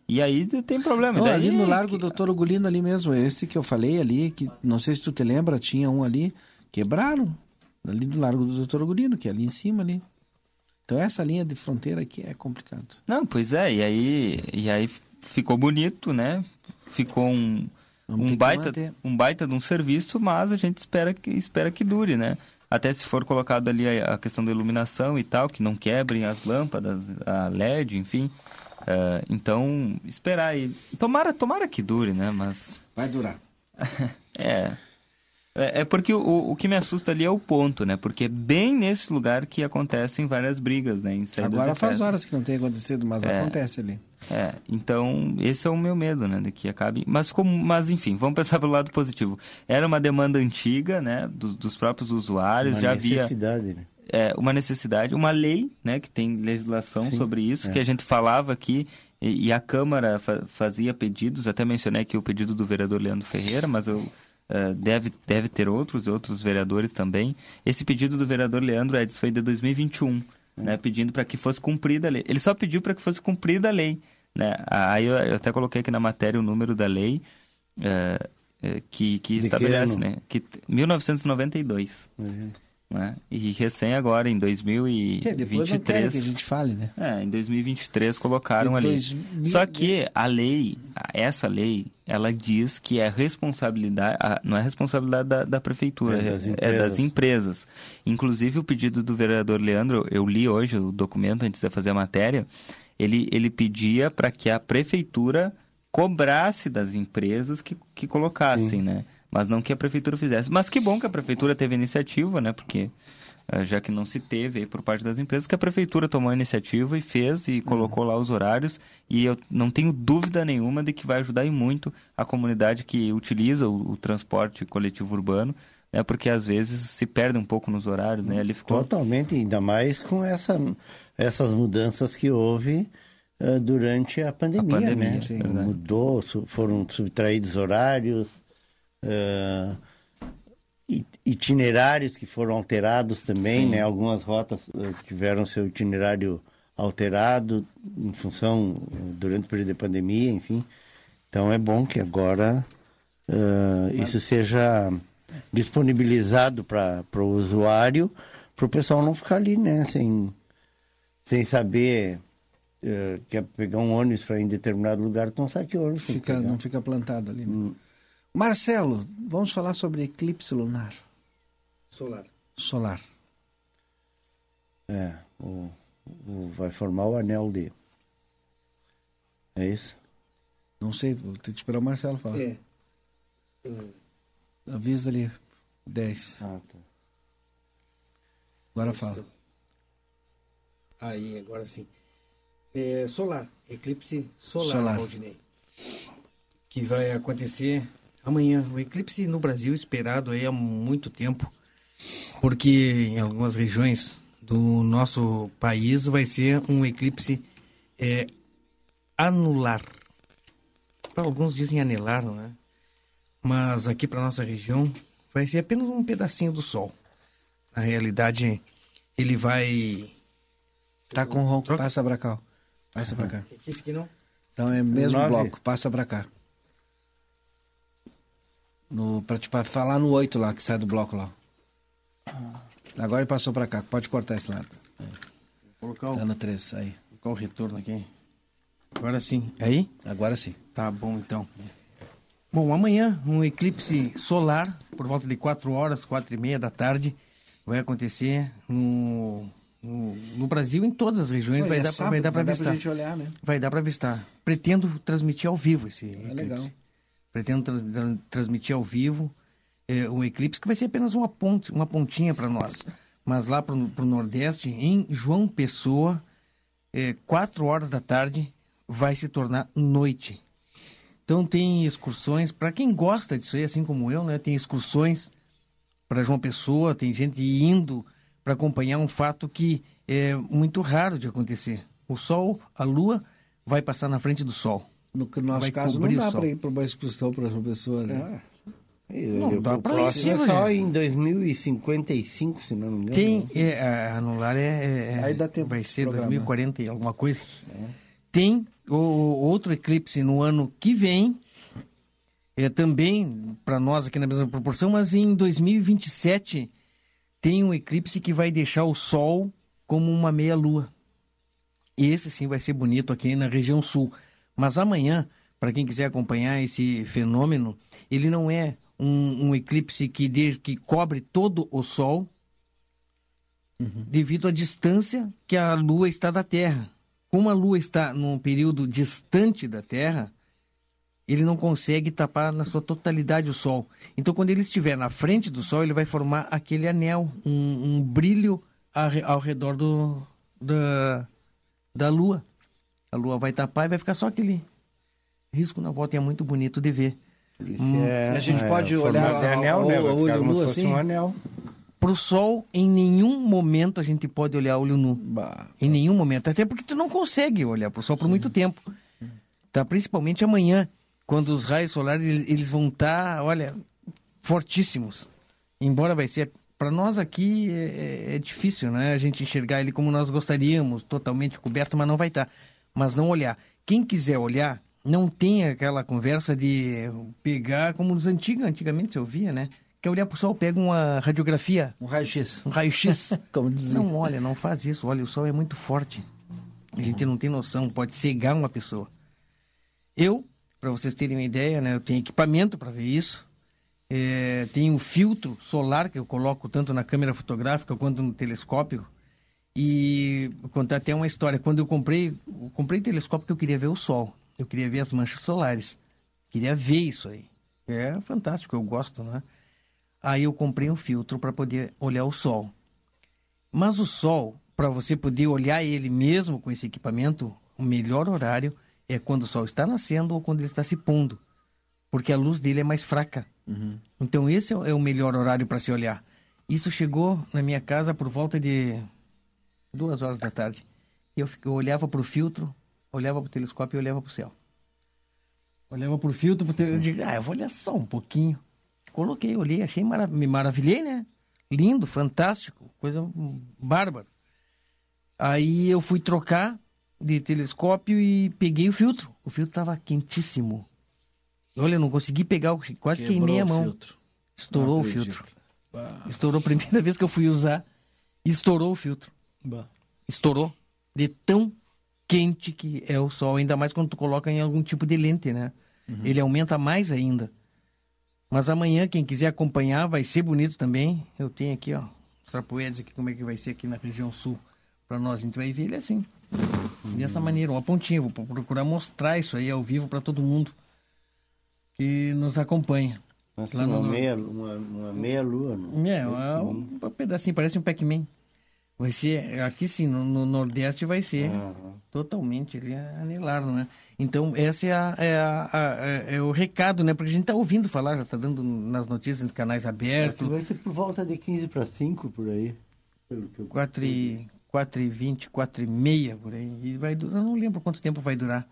E aí tem problema.
Não,
daí,
ali no Largo que... Doutor Ugolino ali mesmo, esse que eu falei ali, que não sei se tu te lembra, tinha um ali, quebraram, ali do Largo do Doutor Ugolino, que é ali em cima ali. Então essa linha de fronteira aqui é complicado.
Não, pois é, e aí, e aí ficou bonito, né? Ficou um, um baita, um baita de um serviço, mas a gente espera que, espera que dure, né? Até se for colocado ali a, a questão da iluminação e tal, que não quebrem as lâmpadas, a LED, enfim. Uh, então, esperar aí. Tomara, tomara que dure, né? Mas.
Vai durar.
é. É, é porque o, o que me assusta ali é o ponto, né? Porque é bem nesse lugar que acontecem várias brigas, né?
Agora faz horas que não tem acontecido, mas é, acontece ali.
É, então esse é o meu medo, né? De que acabe. Mas, como, mas enfim, vamos pensar pelo lado positivo. Era uma demanda antiga, né? Do, dos próprios usuários,
uma
já havia.
Necessidade, né?
é, uma necessidade, uma lei, né, que tem legislação Sim, sobre isso, é. que a gente falava aqui e, e a Câmara fa fazia pedidos, até mencionei aqui o pedido do vereador Leandro Ferreira, mas eu, uh, deve, deve ter outros, outros vereadores também. Esse pedido do vereador Leandro Edson foi de 2021, é. né, pedindo para que fosse cumprida a lei. Ele só pediu para que fosse cumprida a lei. Né? Aí eu, eu, até coloquei aqui na matéria o número da lei uh, que, que estabelece, que né? Que, 1992. Uhum. Né? E recém agora, em 2023... Que depois não que a
gente fale, né?
É, em 2023 colocaram ali. Só que a lei, essa lei, ela diz que é responsabilidade, não é responsabilidade da, da prefeitura, é das, é das, empresas. Inclusive o pedido do vereador Leandro, eu li hoje o documento antes de fazer a matéria, ele, ele pedia para que a prefeitura cobrasse das empresas que, que colocassem, Sim. né? mas não que a prefeitura fizesse. Mas que bom que a prefeitura teve iniciativa, né? Porque já que não se teve aí por parte das empresas, que a prefeitura tomou a iniciativa e fez e colocou uhum. lá os horários. E eu não tenho dúvida nenhuma de que vai ajudar e muito a comunidade que utiliza o, o transporte coletivo urbano, né? Porque às vezes se perde um pouco nos horários, né? Ele ficou...
Totalmente, ainda mais com essa, essas mudanças que houve uh, durante a pandemia, a pandemia né? Sim, Mudou, foram subtraídos horários uh, itinerários que foram alterados também, Sim. né? Algumas rotas uh, tiveram seu itinerário alterado em função uh, durante o período da pandemia, enfim. Então é bom que agora Mas... isso seja disponibilizado para o usuário, para o pessoal não ficar ali, né? Sem, sem saber uh, quer pegar um ônibus para ir em determinado lugar, então sabe que ônibus.
Fica, não fica plantado ali. Né? Hum. Marcelo, vamos falar sobre eclipse lunar.
Solar.
Solar.
É, o, o, vai formar o anel de. É isso?
Não sei, vou ter que esperar o Marcelo falar. É. Avisa ali, 10. Ah, tá. Agora fala.
Aí, agora sim. É, solar, eclipse solar, solar. Que vai acontecer amanhã. O eclipse no Brasil esperado aí há muito tempo, porque em algumas regiões do nosso país vai ser um eclipse é, anular. Para alguns dizem anelar, não é? Mas aqui para nossa região vai ser apenas um pedacinho do sol. Na realidade, ele vai.
Tá com ronco, Troca. passa pra cá. Passa pra cá. Esse aqui não? Então é mesmo Nove. bloco, passa pra cá. No, pra, tipo, falar no 8 lá, que sai do bloco lá. Agora ele passou pra cá, pode cortar esse lado. É.
Colocar o...
Tá no 3, aí.
Colocar o retorno aqui. Agora sim. Aí?
Agora sim.
Tá bom, então. Bom, amanhã um eclipse solar, por volta de 4 horas, 4 e meia da tarde, vai acontecer no, no, no Brasil, em todas as regiões. Pô, vai, é dar, sábado, vai dar para avistar. Pra olhar, né? Vai dar para avistar. Pretendo transmitir ao vivo esse é eclipse. Legal. Pretendo tra tra transmitir ao vivo é, um eclipse que vai ser apenas uma ponte, uma pontinha para nós. Mas lá para o Nordeste, em João Pessoa, é, 4 horas da tarde, vai se tornar noite. Então tem excursões, para quem gosta disso aí, assim como eu, né? Tem excursões para João Pessoa, tem gente indo para acompanhar um fato que é muito raro de acontecer. O Sol, a Lua, vai passar na frente do Sol.
No nosso vai caso, não dá para ir para uma excursão para João Pessoa, né?
É. não, dá para ir sim, é só em 2055, se não me engano.
Tem, é, anular é, é, Aí dá tempo vai ser 2040 e alguma coisa. É. Tem o, outro eclipse no ano que vem, é também para nós aqui na mesma proporção, mas em 2027 tem um eclipse que vai deixar o Sol como uma meia-lua. Esse sim vai ser bonito aqui na região sul. Mas amanhã, para quem quiser acompanhar esse fenômeno, ele não é um, um eclipse que, de, que cobre todo o Sol, uhum. devido à distância que a Lua está da Terra. Como a Lua está num período distante da Terra, ele não consegue tapar na sua totalidade o Sol. Então, quando ele estiver na frente do Sol, ele vai formar aquele anel, um, um brilho ao redor do, da, da Lua. A Lua vai tapar e vai ficar só aquele risco na volta. E é muito bonito de ver.
Hum, é, a gente é, pode olhar o, anel, né? o, olho nu assim? Um anel.
Para o sol, em nenhum momento a gente pode olhar olho nu. Bah. Em nenhum momento. Até porque tu não consegue olhar para o sol por Sim. muito tempo. Tá? Principalmente amanhã, quando os raios solares eles vão estar, tá, olha, fortíssimos. Embora vai ser para nós aqui é, é, é, difícil, né? A gente enxergar ele como nós gostaríamos, totalmente coberto, mas não vai estar. Tá. Mas não olhar. Quem quiser olhar, não tem aquela conversa de pegar como nos antigos, antigamente se ouvia, né? quer olhar para o sol, pega uma radiografia.
Um raio-x.
Um raio-x. Como dizer. Não olha, não faz isso. Olha, o sol é muito forte. A gente não tem noção, pode cegar uma pessoa. Eu, para vocês terem uma ideia, né, eu tenho equipamento para ver isso. É, tenho um filtro solar que eu coloco tanto na câmera fotográfica quanto no telescópio. E contar até uma história. Quando eu comprei, eu comprei telescópio porque eu queria ver o sol. Eu queria ver as manchas solares. Queria ver isso aí. É fantástico, eu gosto, né? Aí eu comprei um filtro para poder olhar o sol. Mas o sol, para você poder olhar ele mesmo com esse equipamento, o melhor horário é quando o sol está nascendo ou quando ele está se pondo, porque a luz dele é mais fraca. Uhum. Então esse é o melhor horário para se olhar. Isso chegou na minha casa por volta de duas horas da tarde. Eu, eu olhava para o filtro, olhava para o telescópio e olhava para o céu. Olhava para o filtro, pro eu digo, ah, eu vou olhar só um pouquinho. Coloquei, olhei, achei, marav me maravilhei, né? Lindo, fantástico, coisa bárbara. Aí eu fui trocar de telescópio e peguei o filtro. O filtro estava quentíssimo. Olha, eu não consegui pegar, quase Quebrou queimei a mão. Filtro. Estourou o filtro. Bah. Estourou a primeira vez que eu fui usar. Estourou o filtro. Bah. Estourou. De tão quente que é o sol, ainda mais quando tu coloca em algum tipo de lente, né? Uhum. Ele aumenta mais ainda. Mas amanhã, quem quiser acompanhar, vai ser bonito também. Eu tenho aqui, ó, os trapoedes aqui, como é que vai ser aqui na região sul para nós. A gente vai ver ele assim. Uhum. Dessa maneira, uma pontinha. Vou procurar mostrar isso aí ao vivo para todo mundo que nos acompanha.
Lá uma, no... meia, uma, uma meia lua.
Não? É, uma, um pedacinho, parece um Pac-Man. Vai ser, aqui sim, no, no, Nordeste vai ser. Uhum. Totalmente, ele é anilar, não é? Então, esse é, a, é, a, a, é, é, o recado, né? Porque a gente está ouvindo falar, já está dando nas notícias, nos canais abertos.
Vai ser por volta de 15 para 5, por aí.
Pelo que eu 4 e, 4 e 20, 4 e meia, por aí. E vai durar, eu não lembro quanto tempo vai durar.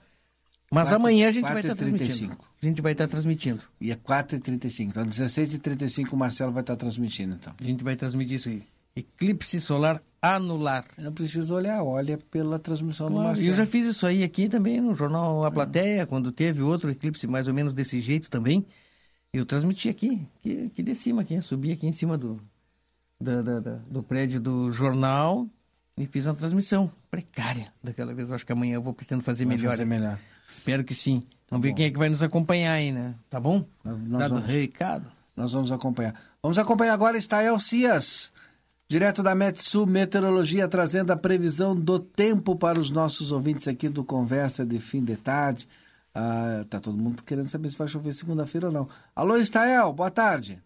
Mas 4, amanhã a gente vai estar tá transmitindo. A gente vai estar tá transmitindo.
E é 4h35. Então, 16h35 o Marcelo vai estar tá transmitindo, então.
A gente vai transmitir isso aí. Eclipse solar anular.
Não precisa olhar, olha pela transmissão claro, do Marcelo.
Eu já fiz isso aí aqui também no jornal A Plateia, é. quando teve outro eclipse mais ou menos desse jeito também. Eu transmiti aqui, aqui, aqui de cima, aqui, subi aqui em cima do, da, da, da, do prédio do jornal e fiz uma transmissão precária daquela vez. Eu acho que amanhã eu vou pretendo fazer vai melhor.
Fazer melhor.
Espero que sim. Vamos tá ver bom. quem é que vai nos acompanhar aí, né? Tá bom?
Nós Dado vamos, recado. Nós vamos acompanhar. Vamos acompanhar agora Estael Cias Direto da Metsu Meteorologia, trazendo a previsão do tempo para os nossos ouvintes aqui do Conversa de Fim de Tarde. Ah, tá todo mundo querendo saber se vai chover segunda-feira ou não. Alô, Estael, boa tarde.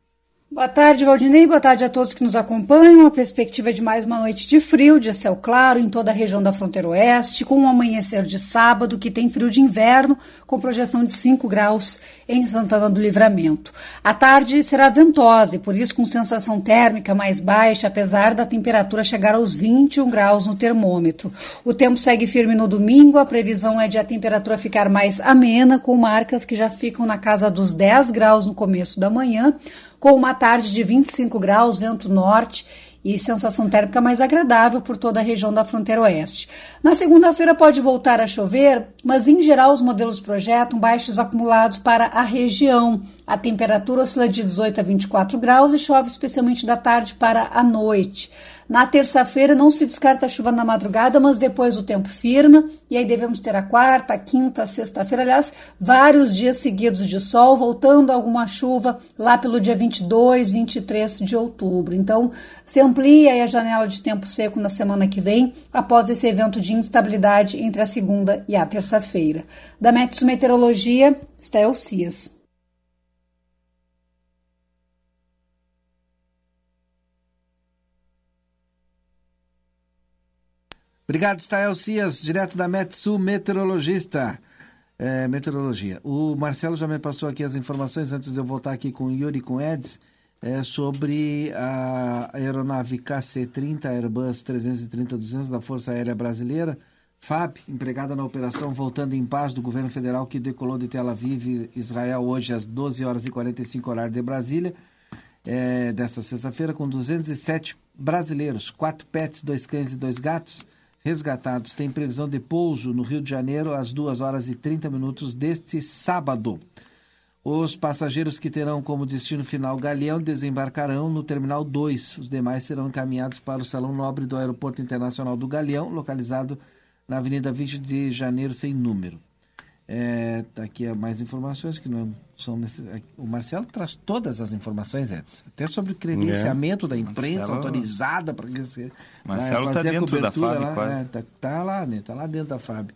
Boa tarde, Valdinei. Boa tarde a todos que nos acompanham. A perspectiva de mais uma noite de frio, de céu claro em toda a região da fronteira oeste, com um amanhecer de sábado que tem frio de inverno, com projeção de 5 graus em Santana do Livramento. A tarde será ventosa e por isso com sensação térmica mais baixa, apesar da temperatura chegar aos 21 graus no termômetro. O tempo segue firme no domingo. A previsão é de a temperatura ficar mais amena, com marcas que já ficam na casa dos 10 graus no começo da manhã com uma tarde de 25 graus, vento norte e sensação térmica mais agradável por toda a região da fronteira oeste. Na segunda-feira pode voltar a chover, mas em geral os modelos projetam baixos acumulados para a região. A temperatura oscila de 18 a 24 graus e chove especialmente da tarde para a noite. Na terça-feira não se descarta chuva na madrugada, mas depois o tempo firma e aí devemos ter a quarta, a quinta, sexta-feira, aliás, vários dias seguidos de sol, voltando alguma chuva lá pelo dia 22, 23 de outubro. Então, se amplia a janela de tempo seco na semana que vem, após esse evento de instabilidade entre a segunda e a terça-feira. Da Metsu Meteorologia, está Cias.
Obrigado, Stael Cias, direto da Metsu, meteorologista. É, meteorologia. O Marcelo já me passou aqui as informações, antes de eu voltar aqui com o Yuri e com o Eds, é, sobre a aeronave KC-30 Airbus 330-200 da Força Aérea Brasileira, FAB, empregada na operação Voltando em Paz do governo federal, que decolou de Tel Aviv, Israel, hoje às 12 horas e 45 horário de Brasília, é, desta sexta-feira, com 207 brasileiros, quatro pets, dois cães e dois gatos, resgatados têm previsão de pouso no Rio de Janeiro às 2 horas e 30 minutos deste sábado. Os passageiros que terão como destino final Galeão desembarcarão no Terminal 2. Os demais serão encaminhados para o Salão Nobre do Aeroporto Internacional do Galeão, localizado na Avenida 20 de Janeiro, sem número. É, tá aqui mais informações que não são necessárias. O Marcelo traz todas as informações, Edson. Até sobre o credenciamento é. da imprensa Marcelo... autorizada para
Marcelo está dentro da FAB,
lá,
quase.
É, tá, tá, lá, né? Tá lá dentro da FAB.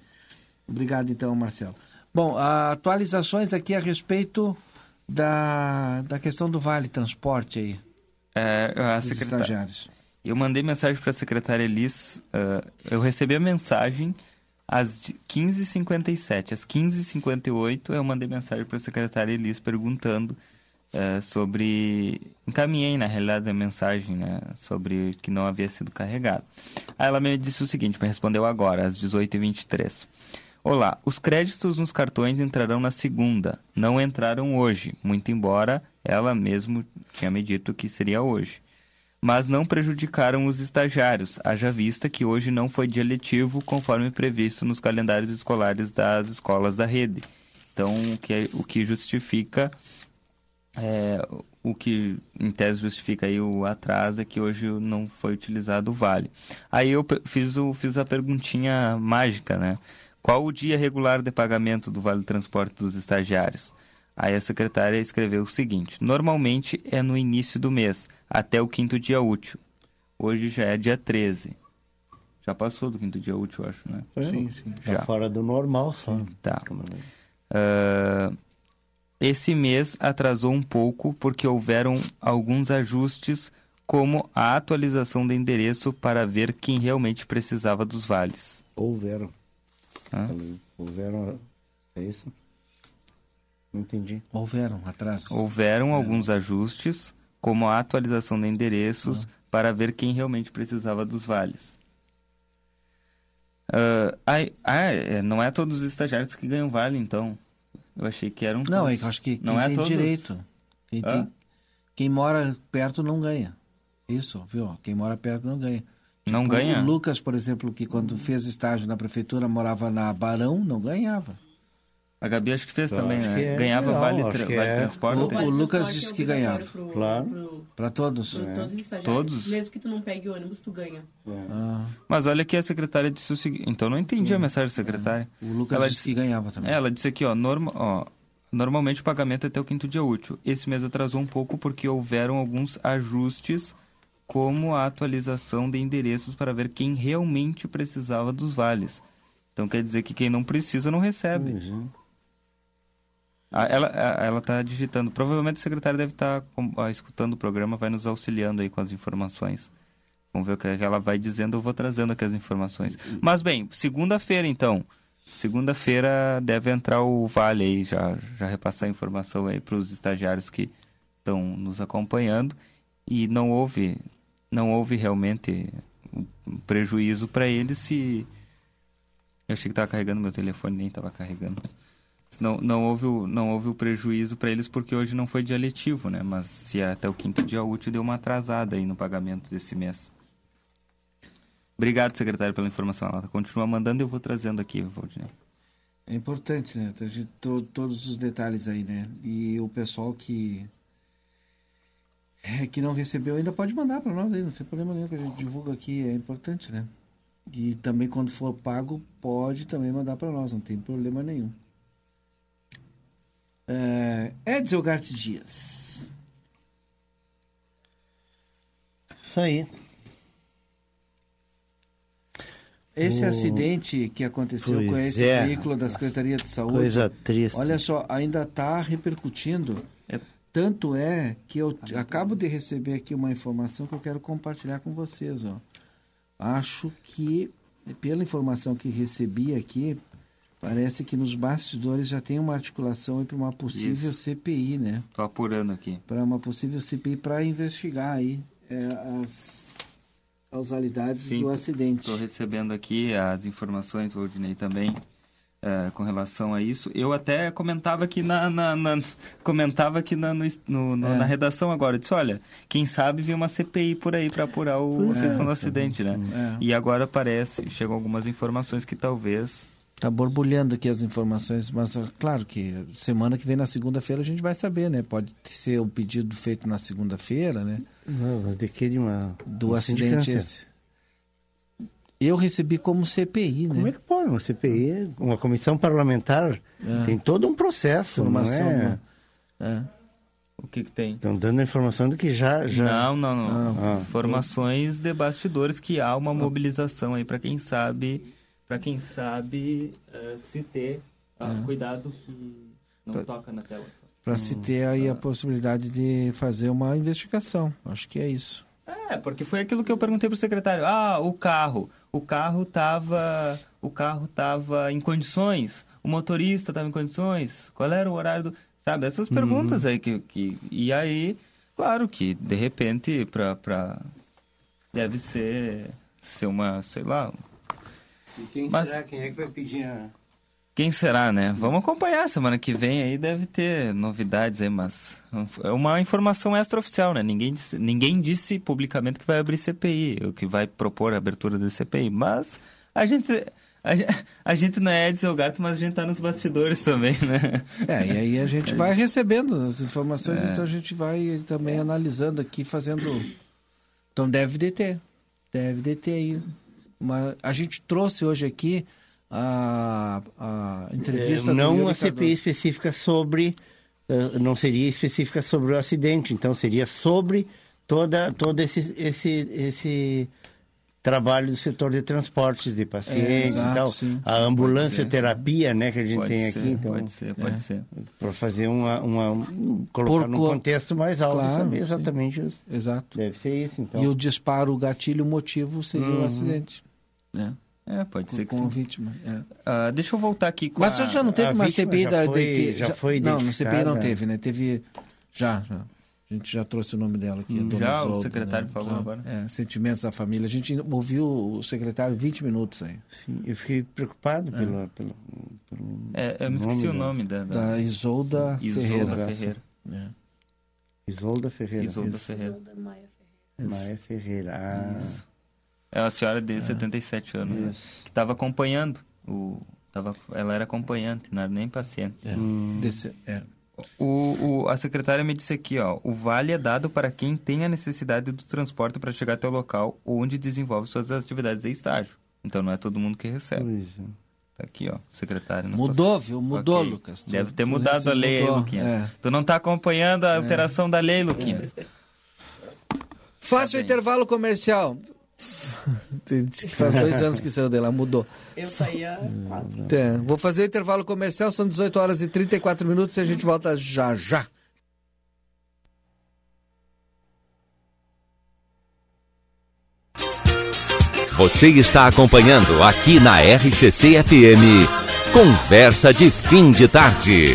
Obrigado, então, Marcelo. Bom, atualizações aqui a respeito da, da questão do Vale Transporte aí.
É, a secretária. Eu mandei mensagem para a secretária Elis. Uh, eu recebi a mensagem às 15h57. Às 15h58 eu mandei mensagem para a secretária Elis perguntando uh, sobre... Encaminhei, na realidade, a mensagem né, sobre que não havia sido carregado. Aí ela me disse o seguinte, me respondeu agora, às 18h23. Olá, os créditos nos cartões entrarão na segunda, não entraram hoje, muito embora ela mesmo tinha me dito que seria hoje mas não prejudicaram os estagiários, haja vista que hoje não foi dia letivo conforme previsto nos calendários escolares das escolas da rede. Então, o que, é, o que justifica, é, o que em tese justifica aí o atraso é que hoje não foi utilizado o vale. Aí eu fiz, o, fiz a perguntinha mágica, né? Qual o dia regular de pagamento do vale transporte dos estagiários? Aí a secretária escreveu o seguinte: normalmente é no início do mês, até o quinto dia útil. Hoje já é dia 13. Já passou do quinto dia útil, acho, né?
É, sim, sim. Tá já. fora do normal só.
Tá. Uh, esse mês atrasou um pouco porque houveram alguns ajustes, como a atualização do endereço para ver quem realmente precisava dos vales.
Houveram. Ah. Houveram. É isso? Não entendi.
Houveram atrasos.
Houveram é. alguns ajustes, como a atualização de endereços, ah. para ver quem realmente precisava dos vales. Uh, ah, não é todos os estagiários que ganham vale, então. Eu achei que eram
todos. Não, é eu acho que quem não é tem todos. direito. Quem, ah? tem, quem mora perto não ganha. Isso, viu? Quem mora perto não ganha.
Não tipo, ganha?
O Lucas, por exemplo, que quando fez estágio na prefeitura morava na Barão, não ganhava.
A Gabi acho que fez também, né? É ganhava vale, tra vale é. transporte.
O, o, Lucas disse que ganhava.
Pro, claro.
Para todos.
Pro, todos os estagiários. Todos? Mesmo que tu não pegue o ônibus, tu ganha.
É. Ah. Mas olha que a secretária disse o seguinte. Então não entendi Sim. a mensagem da secretária.
É. O Lucas ela disse que ganhava também.
Ela disse aqui, ó, norma, ó, normalmente o pagamento é até o quinto dia útil. Esse mês atrasou um pouco porque houveram alguns ajustes como a atualização de endereços para ver quem realmente precisava dos vales. Então quer dizer que quem não precisa não recebe. Uhum. Ah, ela ela está digitando. Provavelmente a secretária deve estar tá, escutando o programa, vai nos auxiliando aí com as informações. Vamos ver o que ela vai dizendo, eu vou trazendo aqui as informações. Mas bem, segunda-feira então. Segunda-feira deve entrar o Vale aí, já, já repassar a informação aí para os estagiários que estão nos acompanhando. E não houve, não houve realmente prejuízo para eles se. Eu achei que estava carregando meu telefone, nem estava carregando não, não, houve o, não houve o prejuízo para eles porque hoje não foi dia letivo, né? Mas se até o quinto dia útil deu uma atrasada aí no pagamento desse mês. Obrigado, secretário, pela informação. Ela continua mandando e eu vou trazendo aqui, Valdinei.
É importante, né? To, todos os detalhes aí, né? E o pessoal que é, que não recebeu ainda pode mandar para nós aí, não tem problema nenhum que a gente divulga aqui, é importante, né? E também quando for pago, pode também mandar para nós, não tem problema nenhum. Uh, Edson Garte Dias.
Isso aí.
Esse o... acidente que aconteceu pois com esse é. veículo da Secretaria de Saúde.
Coisa triste.
Olha só, ainda está repercutindo. É. Tanto é que eu acabo de receber aqui uma informação que eu quero compartilhar com vocês. Ó. Acho que, pela informação que recebi aqui, Parece que nos bastidores já tem uma articulação para uma possível Isso. CPI, né?
Estou apurando aqui.
Para uma possível CPI para investigar aí é, as causalidades Sim, do acidente.
Estou recebendo aqui as informações, Valdinei também, é, com relação a isso. Eu até comentava aqui na, na, na comentava aqui na, no, no, é. na redação agora. Eu disse, olha, quem sabe vem uma CPI por aí para apurar o, a questão do acidente, né? É. E agora parece, chegam algumas informações que talvez
Tá borbulhando aqui as informações, mas é claro que semana que vem, na segunda-feira, a gente vai saber, né? Pode ser um pedido feito na segunda-feira, né?
Não, mas de que de uma...
Do uma acidente esse. Eu recebi como CPI, né?
Como é que pode? Uma CPI, uma comissão parlamentar, é. tem todo um processo, Formação, não é? Né?
é. O que, que tem?
Estão dando a informação do que já... já...
Não, não, não. Ah. Informações de bastidores que há uma mobilização aí para quem sabe para quem sabe uh, se ter uh, cuidado que não pra, toca na tela.
Para se ter aí a possibilidade de fazer uma investigação. Acho que é isso.
É, porque foi aquilo que eu perguntei para o secretário. Ah, o carro. O carro estava o carro tava em condições. O motorista estava em condições. Qual era o horário do... Sabe, essas uhum. perguntas uhum. aí que, que... E aí, claro que, de repente, para... Pra... Deve ser, ser uma, sei lá,
e quem Mas... será? Quem é que vai pedir a...
Quem será, né? Vamos acompanhar. Semana que vem aí deve ter novidades aí, mas é uma informação extraoficial, né? Ninguém disse, ninguém disse publicamente que vai abrir CPI, ou que vai propor a abertura da CPI, mas a gente... A, a gente não é Edson Gato, mas a gente tá nos bastidores também, né?
É, e aí a gente vai recebendo as informações, é. então a gente vai também analisando aqui, fazendo... Então deve de ter, deve de ter aí uma, a gente trouxe hoje aqui a, a entrevista.
É, não a CPI específica sobre. Uh, não seria específica sobre o acidente, então seria sobre toda, todo esse, esse, esse trabalho do setor de transportes de pacientes é, exato, e tal. Sim, a ambulância terapia, né, que a gente
pode
tem
ser,
aqui. Então,
pode ser, pode é. ser.
Para fazer uma, uma colocar Por, num contexto mais alto claro, saber exatamente isso.
Exato.
Deve ser isso, então.
E o disparo, o gatilho, o motivo seria hum. o acidente. Né?
É, pode ser que
com
sim.
vítima. É.
Uh, deixa eu voltar aqui com
Mas
a...
já não teve uma CPI
já
da
foi,
de,
já, foi
Não, no CPI não teve, né? Teve. Já, já. A gente já trouxe o nome dela aqui. a dona
já, o
Isolda,
secretário
né?
falou
Já,
agora.
É, sentimentos da família. A gente ouviu o secretário 20 minutos aí.
Sim, eu fiquei preocupado pelo, pelo, pelo
É, eu me esqueci o nome da... da...
Da Isolda,
Isolda
Ferreira.
Ferreira.
É.
Isolda Ferreira.
Isolda
Isso.
Ferreira.
Maia Ferreira. Ah,
É uma senhora de 77 anos, né?
isso.
que estava acompanhando. O... Tava... Ela era acompanhante, não era nem paciente.
É.
Hum.
Desse- é.
O, o- a secretária me disse aqui, ó, o vale é dado para quem tem a necessidade do transporte para chegar até o local onde desenvolve suas atividades em estágio. Então não é todo mundo que recebe.
Pois é.
Tá aqui, ó, secretária. não
Mudou,
posso-
viu? Mudou,
Ok.
Lucas. Tu-
Deve ter mudado a lei
mudou,
aí, Luquinhas.
é.
Tu não tá acompanhando a alteração da lei, Luquinhas.
Faça o
bem.
intervalo comercial. Diz que faz dois anos que saiu dela, mudou.
Eu saía quatro.
É, vou fazer o intervalo comercial, são 18 horas e 34 minutos e a gente volta já já.
Você está acompanhando aqui na RCC FM. Conversa de fim de tarde.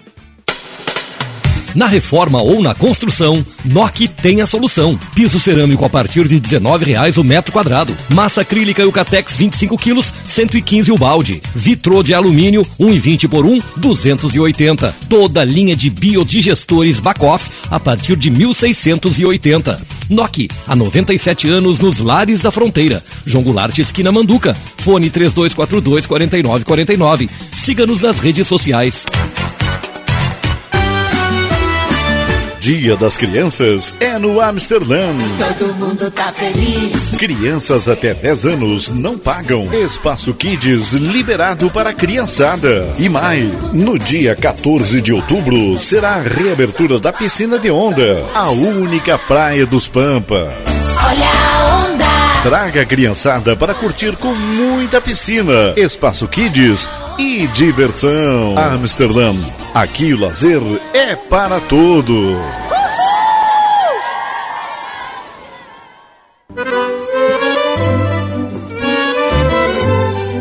Na reforma ou na construção, NOC tem a solução. Piso cerâmico a partir de R$ 19,00 o metro quadrado. Massa acrílica Eucatex 25 quilos, 115 o balde. Vitrô de alumínio 1,20 por 1, 280. Toda linha de biodigestores Bacoff a partir de 1.680. NOC, há 97 anos nos lares da fronteira. João Goulart, esquina Manduca. Fone 3242 4949. Siga-nos nas redes sociais.
Dia das Crianças é no Amsterdã.
Todo mundo tá feliz.
Crianças até 10 anos não pagam. Espaço Kids liberado para criançada. E mais, no dia 14 de outubro será a reabertura da piscina de onda, a única praia dos Pampas.
Olha a onda.
Traga a criançada para curtir com muita piscina, espaço kids e diversão. Amsterdã, aqui o lazer é para todos.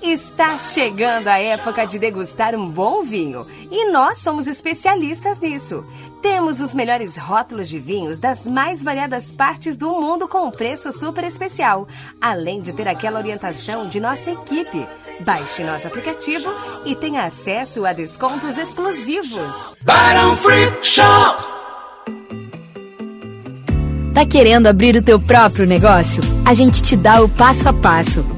Está chegando a época de degustar um bom vinho e nós somos especialistas nisso. Temos os melhores rótulos de vinhos das mais variadas partes do mundo com um preço super especial, além de ter aquela orientação de nossa equipe. Baixe nosso aplicativo e tenha acesso a descontos exclusivos.
Barão Free Shop.
Tá querendo abrir o teu próprio negócio? A gente te dá o passo a passo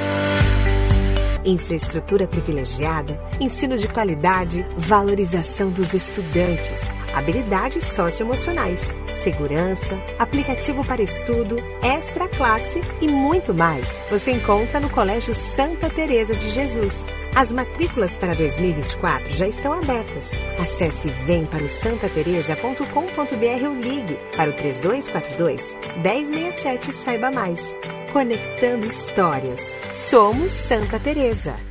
Infraestrutura privilegiada, ensino de qualidade, valorização dos estudantes habilidades socioemocionais, segurança, aplicativo para estudo, extra classe e muito mais. Você encontra no Colégio Santa Teresa de Jesus. As matrículas para 2024 já estão abertas. Acesse vemparaosantateresa.com.br ou ligue para o 3242 1067 e saiba mais. Conectando histórias. Somos Santa Teresa.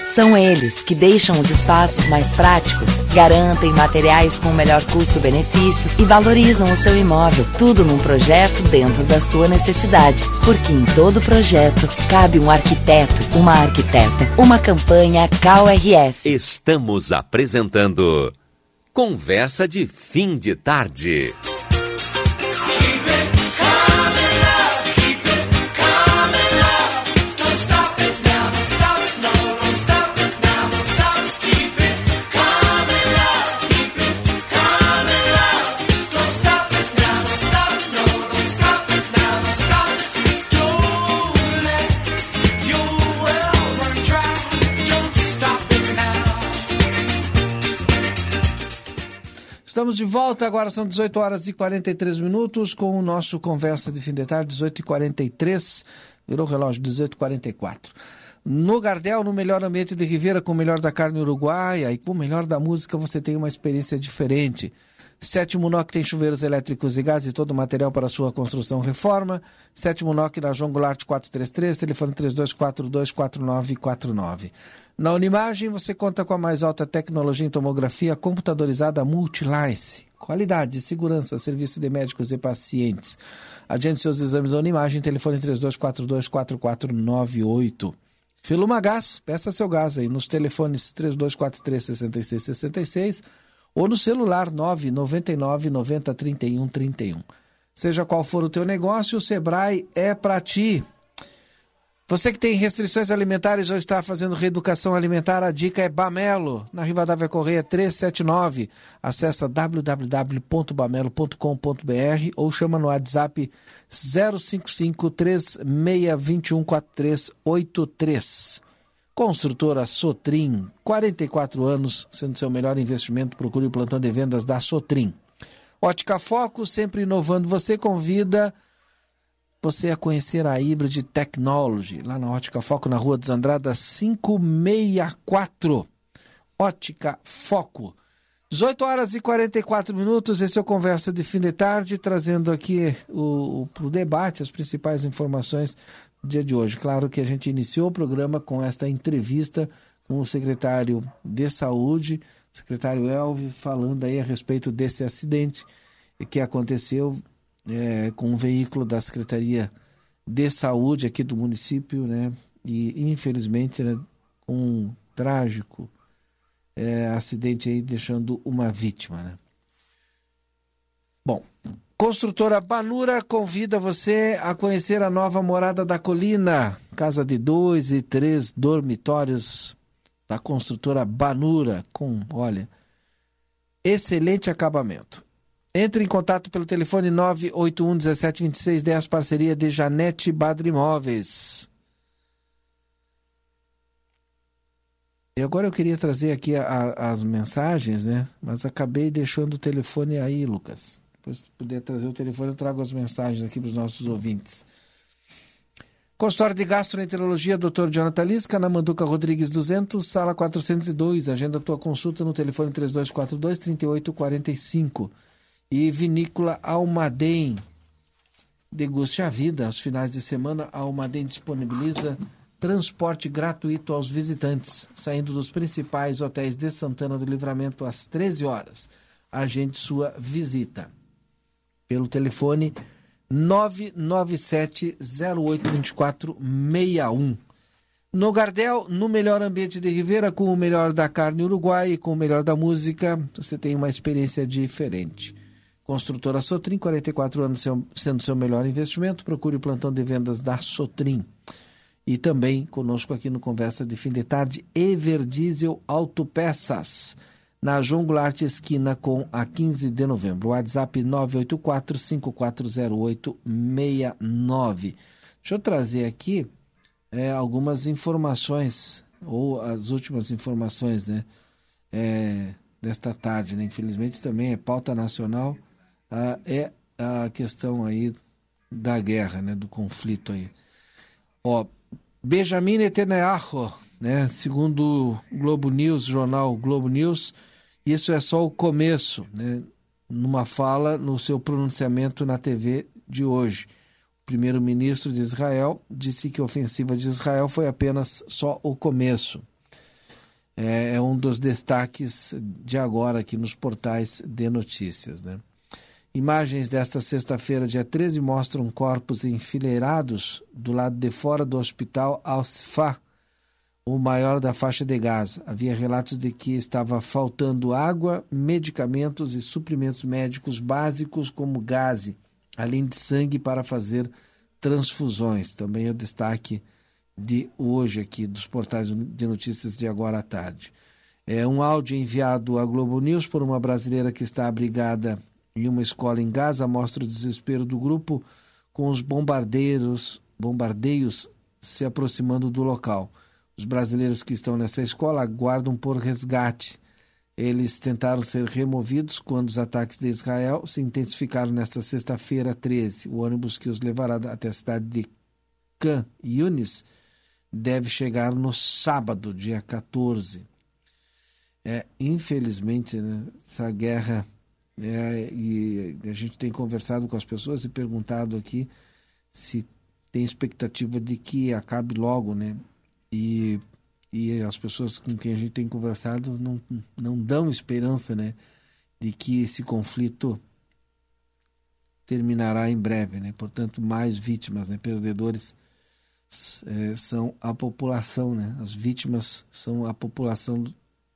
São eles que deixam os espaços mais práticos, garantem materiais com melhor custo-benefício e valorizam o seu imóvel. Tudo num projeto dentro da sua necessidade. Porque em todo projeto cabe um arquiteto, uma arquiteta. Uma campanha CalRS.
Estamos apresentando Conversa de Fim de Tarde.
Estamos de volta, agora são 18 horas e 43 minutos com o nosso Conversa de Fim de Tarde, 18 e 43 virou relógio, 18 e 44 No Gardel, no melhor ambiente de Ribeira, com o melhor da carne uruguaia e com o melhor da música, você tem uma experiência diferente. Sétimo NOC tem chuveiros elétricos e gás e todo o material para sua construção reforma. Sétimo NOC na João Goulart 433, telefone 32424949. Na Unimagem você conta com a mais alta tecnologia em tomografia computadorizada Multilice. Qualidade, segurança, serviço de médicos e pacientes. Agende seus exames na Unimagem, telefone 32424498. Filuma Gás, peça seu gás aí nos telefones 3243 6666 ou no celular 999 90 31 31. Seja qual for o teu negócio, o Sebrae é para ti. Você que tem restrições alimentares ou está fazendo reeducação alimentar, a dica é Bamelo, na Rivadavia Correia 379. Acesse www.bamelo.com.br ou chama no WhatsApp 055 3621 4383. Construtora Sotrim, 44 anos, sendo seu melhor investimento, procure o plantão de vendas da Sotrim. Ótica Foco, sempre inovando, você convida você a conhecer a Hybrid Technology, lá na Ótica Foco, na Rua dos Andradas 564. Ótica Foco. 18 horas e 44 minutos, esse é o Conversa de Fim de Tarde, trazendo aqui o, o debate as principais informações dia de hoje. Claro que a gente iniciou o programa com esta entrevista com o secretário de Saúde, secretário Elvi, falando aí a respeito desse acidente que aconteceu é, com um veículo da Secretaria de Saúde aqui do município, né? E infelizmente, né, um trágico é, acidente aí deixando uma vítima, né? Bom, Construtora Banura convida você a conhecer a nova morada da colina, casa de dois e três dormitórios da construtora Banura, com, olha, excelente acabamento. Entre em contato pelo telefone 981 17 26 10, parceria de Janete Badri Imóveis. E agora eu queria trazer aqui a, a, as mensagens, né? Mas acabei deixando o telefone aí, Lucas. Depois, se puder trazer o telefone, eu trago as mensagens aqui para os nossos ouvintes. Consultório de Gastroenterologia, Dr. Jonathan Lisca, na Manduca Rodrigues 200, sala 402. Agenda tua consulta no telefone 3242-3845. E Vinícola Almaden. Deguste a vida. Aos finais de semana, a Almaden disponibiliza transporte gratuito aos visitantes, saindo dos principais hotéis de Santana do Livramento às 13 horas. Agende sua visita pelo telefone 997-082461. No Gardel, no melhor ambiente de Ribeira, com o melhor da carne uruguai e com o melhor da música, você tem uma experiência diferente. Construtora Sotrim, 44 anos sendo seu melhor investimento. Procure o plantão de vendas da Sotrim. E também conosco aqui no Conversa de Fim de Tarde, Everdiesel Autopeças na João esquina com a 15 de novembro. WhatsApp 984-540869. Deixa eu trazer aqui é, algumas informações, ou as últimas informações, né? É, desta tarde, né? Infelizmente também é pauta nacional, ah, é a questão aí da guerra, né? Do conflito aí. Ó, Benjamin Netanyahu, né? Segundo o Globo News, jornal Globo News, isso é só o começo, né? numa fala no seu pronunciamento na TV de hoje. O primeiro-ministro de Israel disse que a ofensiva de Israel foi apenas só o começo. É, é um dos destaques de agora aqui nos portais de notícias. Né? Imagens desta sexta-feira, dia 13, mostram corpos enfileirados do lado de fora do hospital Al-Sifá, o maior da faixa de Gaza. Havia relatos de que estava faltando água, medicamentos e suprimentos médicos básicos como gás, além de sangue para fazer transfusões. Também é o destaque de hoje aqui dos portais de notícias de agora à tarde. É um áudio enviado à Globo News por uma brasileira que está abrigada em uma escola em Gaza mostra o desespero do grupo com os bombardeiros, bombardeios se aproximando do local. Os brasileiros que estão nessa escola aguardam por resgate. Eles tentaram ser removidos quando os ataques de Israel se intensificaram nesta sexta-feira 13. O ônibus que os levará até a cidade de Khan Yunis deve chegar no sábado, dia 14. É, infelizmente, né, essa guerra, é, e a gente tem conversado com as pessoas e perguntado aqui se tem expectativa de que acabe logo, né? E, e as pessoas com quem a gente tem conversado não, não dão esperança, né? De que esse conflito terminará em breve, né? Portanto, mais vítimas, né? Perdedores é, são a população, né? As vítimas são a população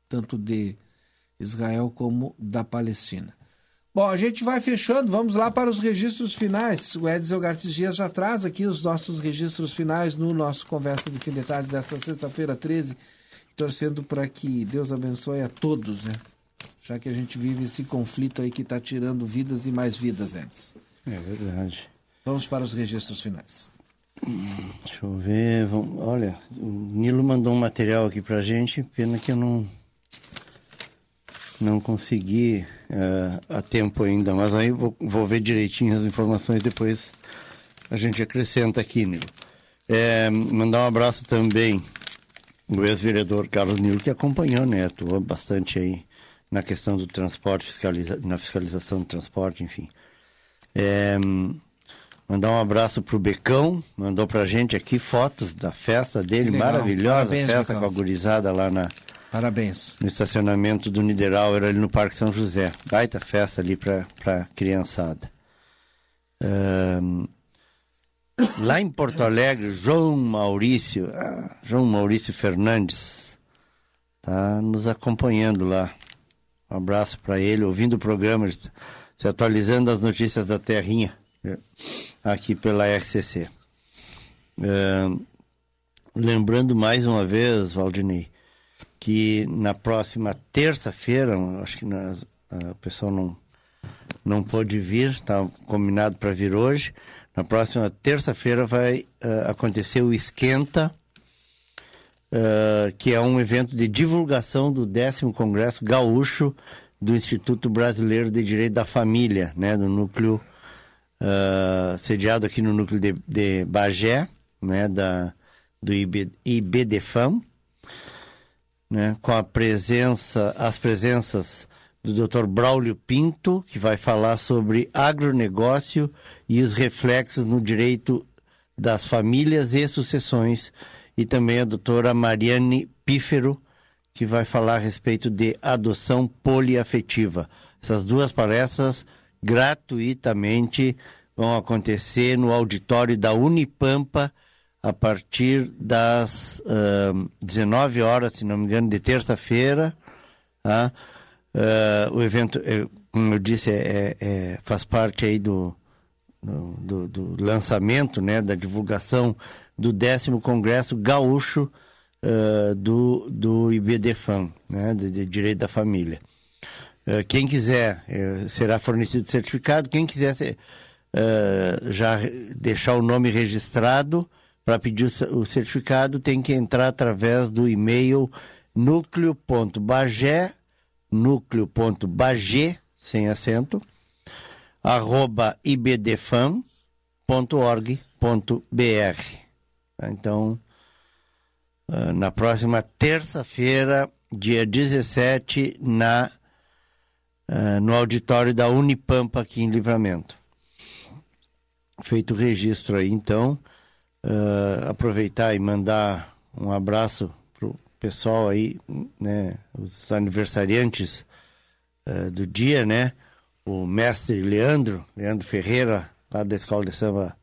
tanto de Israel como da Palestina. Bom, a gente vai fechando, vamos lá para os registros finais. O Edson Gartes Dias já traz aqui os nossos registros finais no nosso Conversa de Fim de Tarde desta sexta-feira 13, torcendo para que Deus abençoe a todos, né? Já que a gente vive esse conflito aí que está tirando vidas e mais vidas, Edson.
É verdade.
Vamos para os registros finais.
Deixa eu ver. Vamos, olha, o Nilo mandou um material aqui pra gente, pena que eu não não consegui uh, a tempo ainda, mas aí vou, vou ver direitinho as informações depois a gente acrescenta aqui, Nilo. É, mandar um abraço também o ex-vereador Carlos Nilo, que acompanhou, né, atuou bastante aí na questão do transporte, fiscaliza na fiscalização do transporte, enfim. É, Mandar um abraço pro Becão, mandou pra gente aqui fotos da festa dele, maravilhosa Parabéns, festa Becão. com a gurizada lá na
Parabéns.
No estacionamento do Nideral, era ali no Parque São José. Baita festa ali pra, pra criançada. Um, lá em Porto Alegre, João Maurício, ah, João Maurício Fernandes, tá nos acompanhando lá. Um abraço para ele, ouvindo o programa, se atualizando as notícias da Terrinha aqui pela RCC. É, lembrando mais uma vez, Valdinei, que na próxima terça-feira, acho que nós, a pessoa não, não pôde vir, está combinado para vir hoje. Na próxima terça-feira vai uh, acontecer o Esquenta, uh, que é um evento de divulgação do décimo Congresso Gaúcho do Instituto Brasileiro de Direito da Família, né, do núcleo uh, sediado aqui no núcleo de, de Bagé, né, da, do IB, IBDFAM, né, com a presença, as presenças do Dr. Braulio Pinto, que vai falar sobre agronegócio e os reflexos no direito das famílias e sucessões, e também a doutora Mariane Pífero, que vai falar a respeito de adoção poliafetiva. Essas duas palestras gratuitamente vão acontecer no auditório da Unipampa a partir das uh, 19 horas, se não me engano, de terça-feira. Uh, o evento, é, como eu disse, é, é, faz parte aí do, do, do, lançamento, né, da divulgação do décimo Congresso Gaúcho uh, do, do IBDFAM, né, de, de Direito da Família. Uh, quem quiser, uh, será fornecido certificado. Quem quiser ser, já deixar o nome registrado para pedir o certificado, tem que entrar através do e-mail núcleo.bagé, núcleo.bagé, sem acento, arroba ibdfam.org.br. Tá? Então, na próxima terça-feira, dia 17, na uh, no auditório da Unipampa aqui em Livramento. Feito o registro aí, então, uh, aproveitar e mandar um abraço pro pessoal aí, né, os aniversariantes uh, do dia, né, o mestre Leandro, Leandro Ferreira, lá da Escola de Samba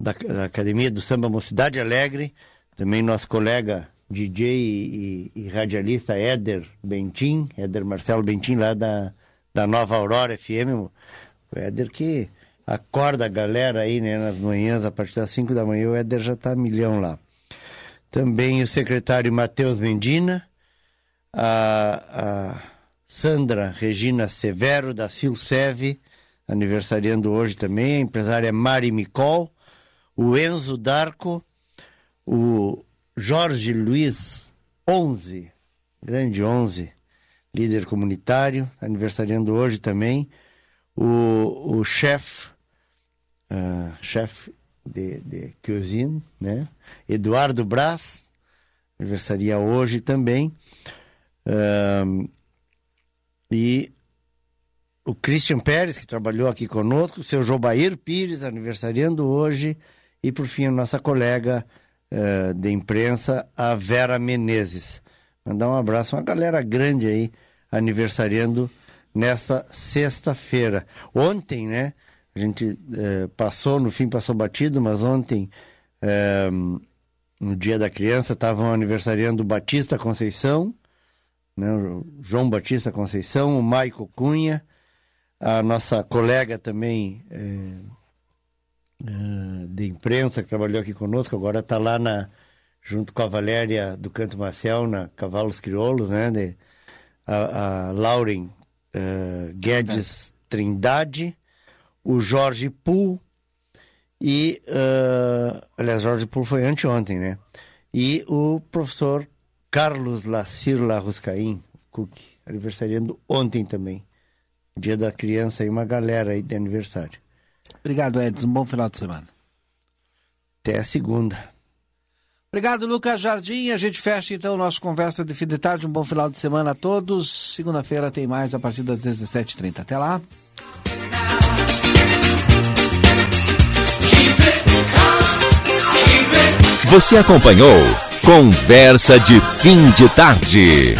da, da Academia do Samba Mocidade Alegre, também nosso colega DJ e, e, radialista Éder Bentim, Éder Marcelo Bentim, lá da, da Nova Aurora FM. O Éder que acorda a galera aí, né, nas manhãs, a partir das 5 da manhã, o Éder já tá milhão lá. Também o secretário Matheus Mendina, a, a Sandra Regina Severo, da Silsev, aniversariando hoje também, a empresária Mari Micol, o Enzo Darco, o Jorge Luiz 11, grande 11, líder comunitário, aniversariando hoje também. O, o chefe, uh, chefe de, de cuisine, né? Eduardo Braz, aniversaria hoje também. Uh, e o Christian Pérez, que trabalhou aqui conosco, o seu Jobair Pires, aniversariando hoje, e por fim a nossa colega uh, de imprensa, a Vera Menezes. Mandar um abraço, uma galera grande aí, aniversariando nessa sexta-feira. Ontem, né? A gente uh, passou, no fim passou batido, mas ontem, uh, no Dia da Criança, estavam aniversariando o Batista Conceição, né? João Batista Conceição, o Maico Cunha, a nossa colega também é, de imprensa que trabalhou aqui conosco, agora está lá na, junto com a Valéria do Canto Marcial, na Cavalos Crioulos, né? De, a, a Lauren uh, Guedes é. Trindade, o Jorge Pool e, uh, aliás, Jorge Pool foi anteontem, né? E o professor Carlos Lacir Larruscaim, Cook, aniversariando ontem também. Dia da criança e uma galera aí de aniversário.
Obrigado, Edson. Um bom final de semana.
Até a segunda.
Obrigado, Lucas Jardim. A gente fecha então o nosso Conversa de Fim de Tarde. Um bom final de semana a todos. Segunda-feira tem mais a partir das 17h30. Até lá.
Você acompanhou Conversa de Fim de Tarde.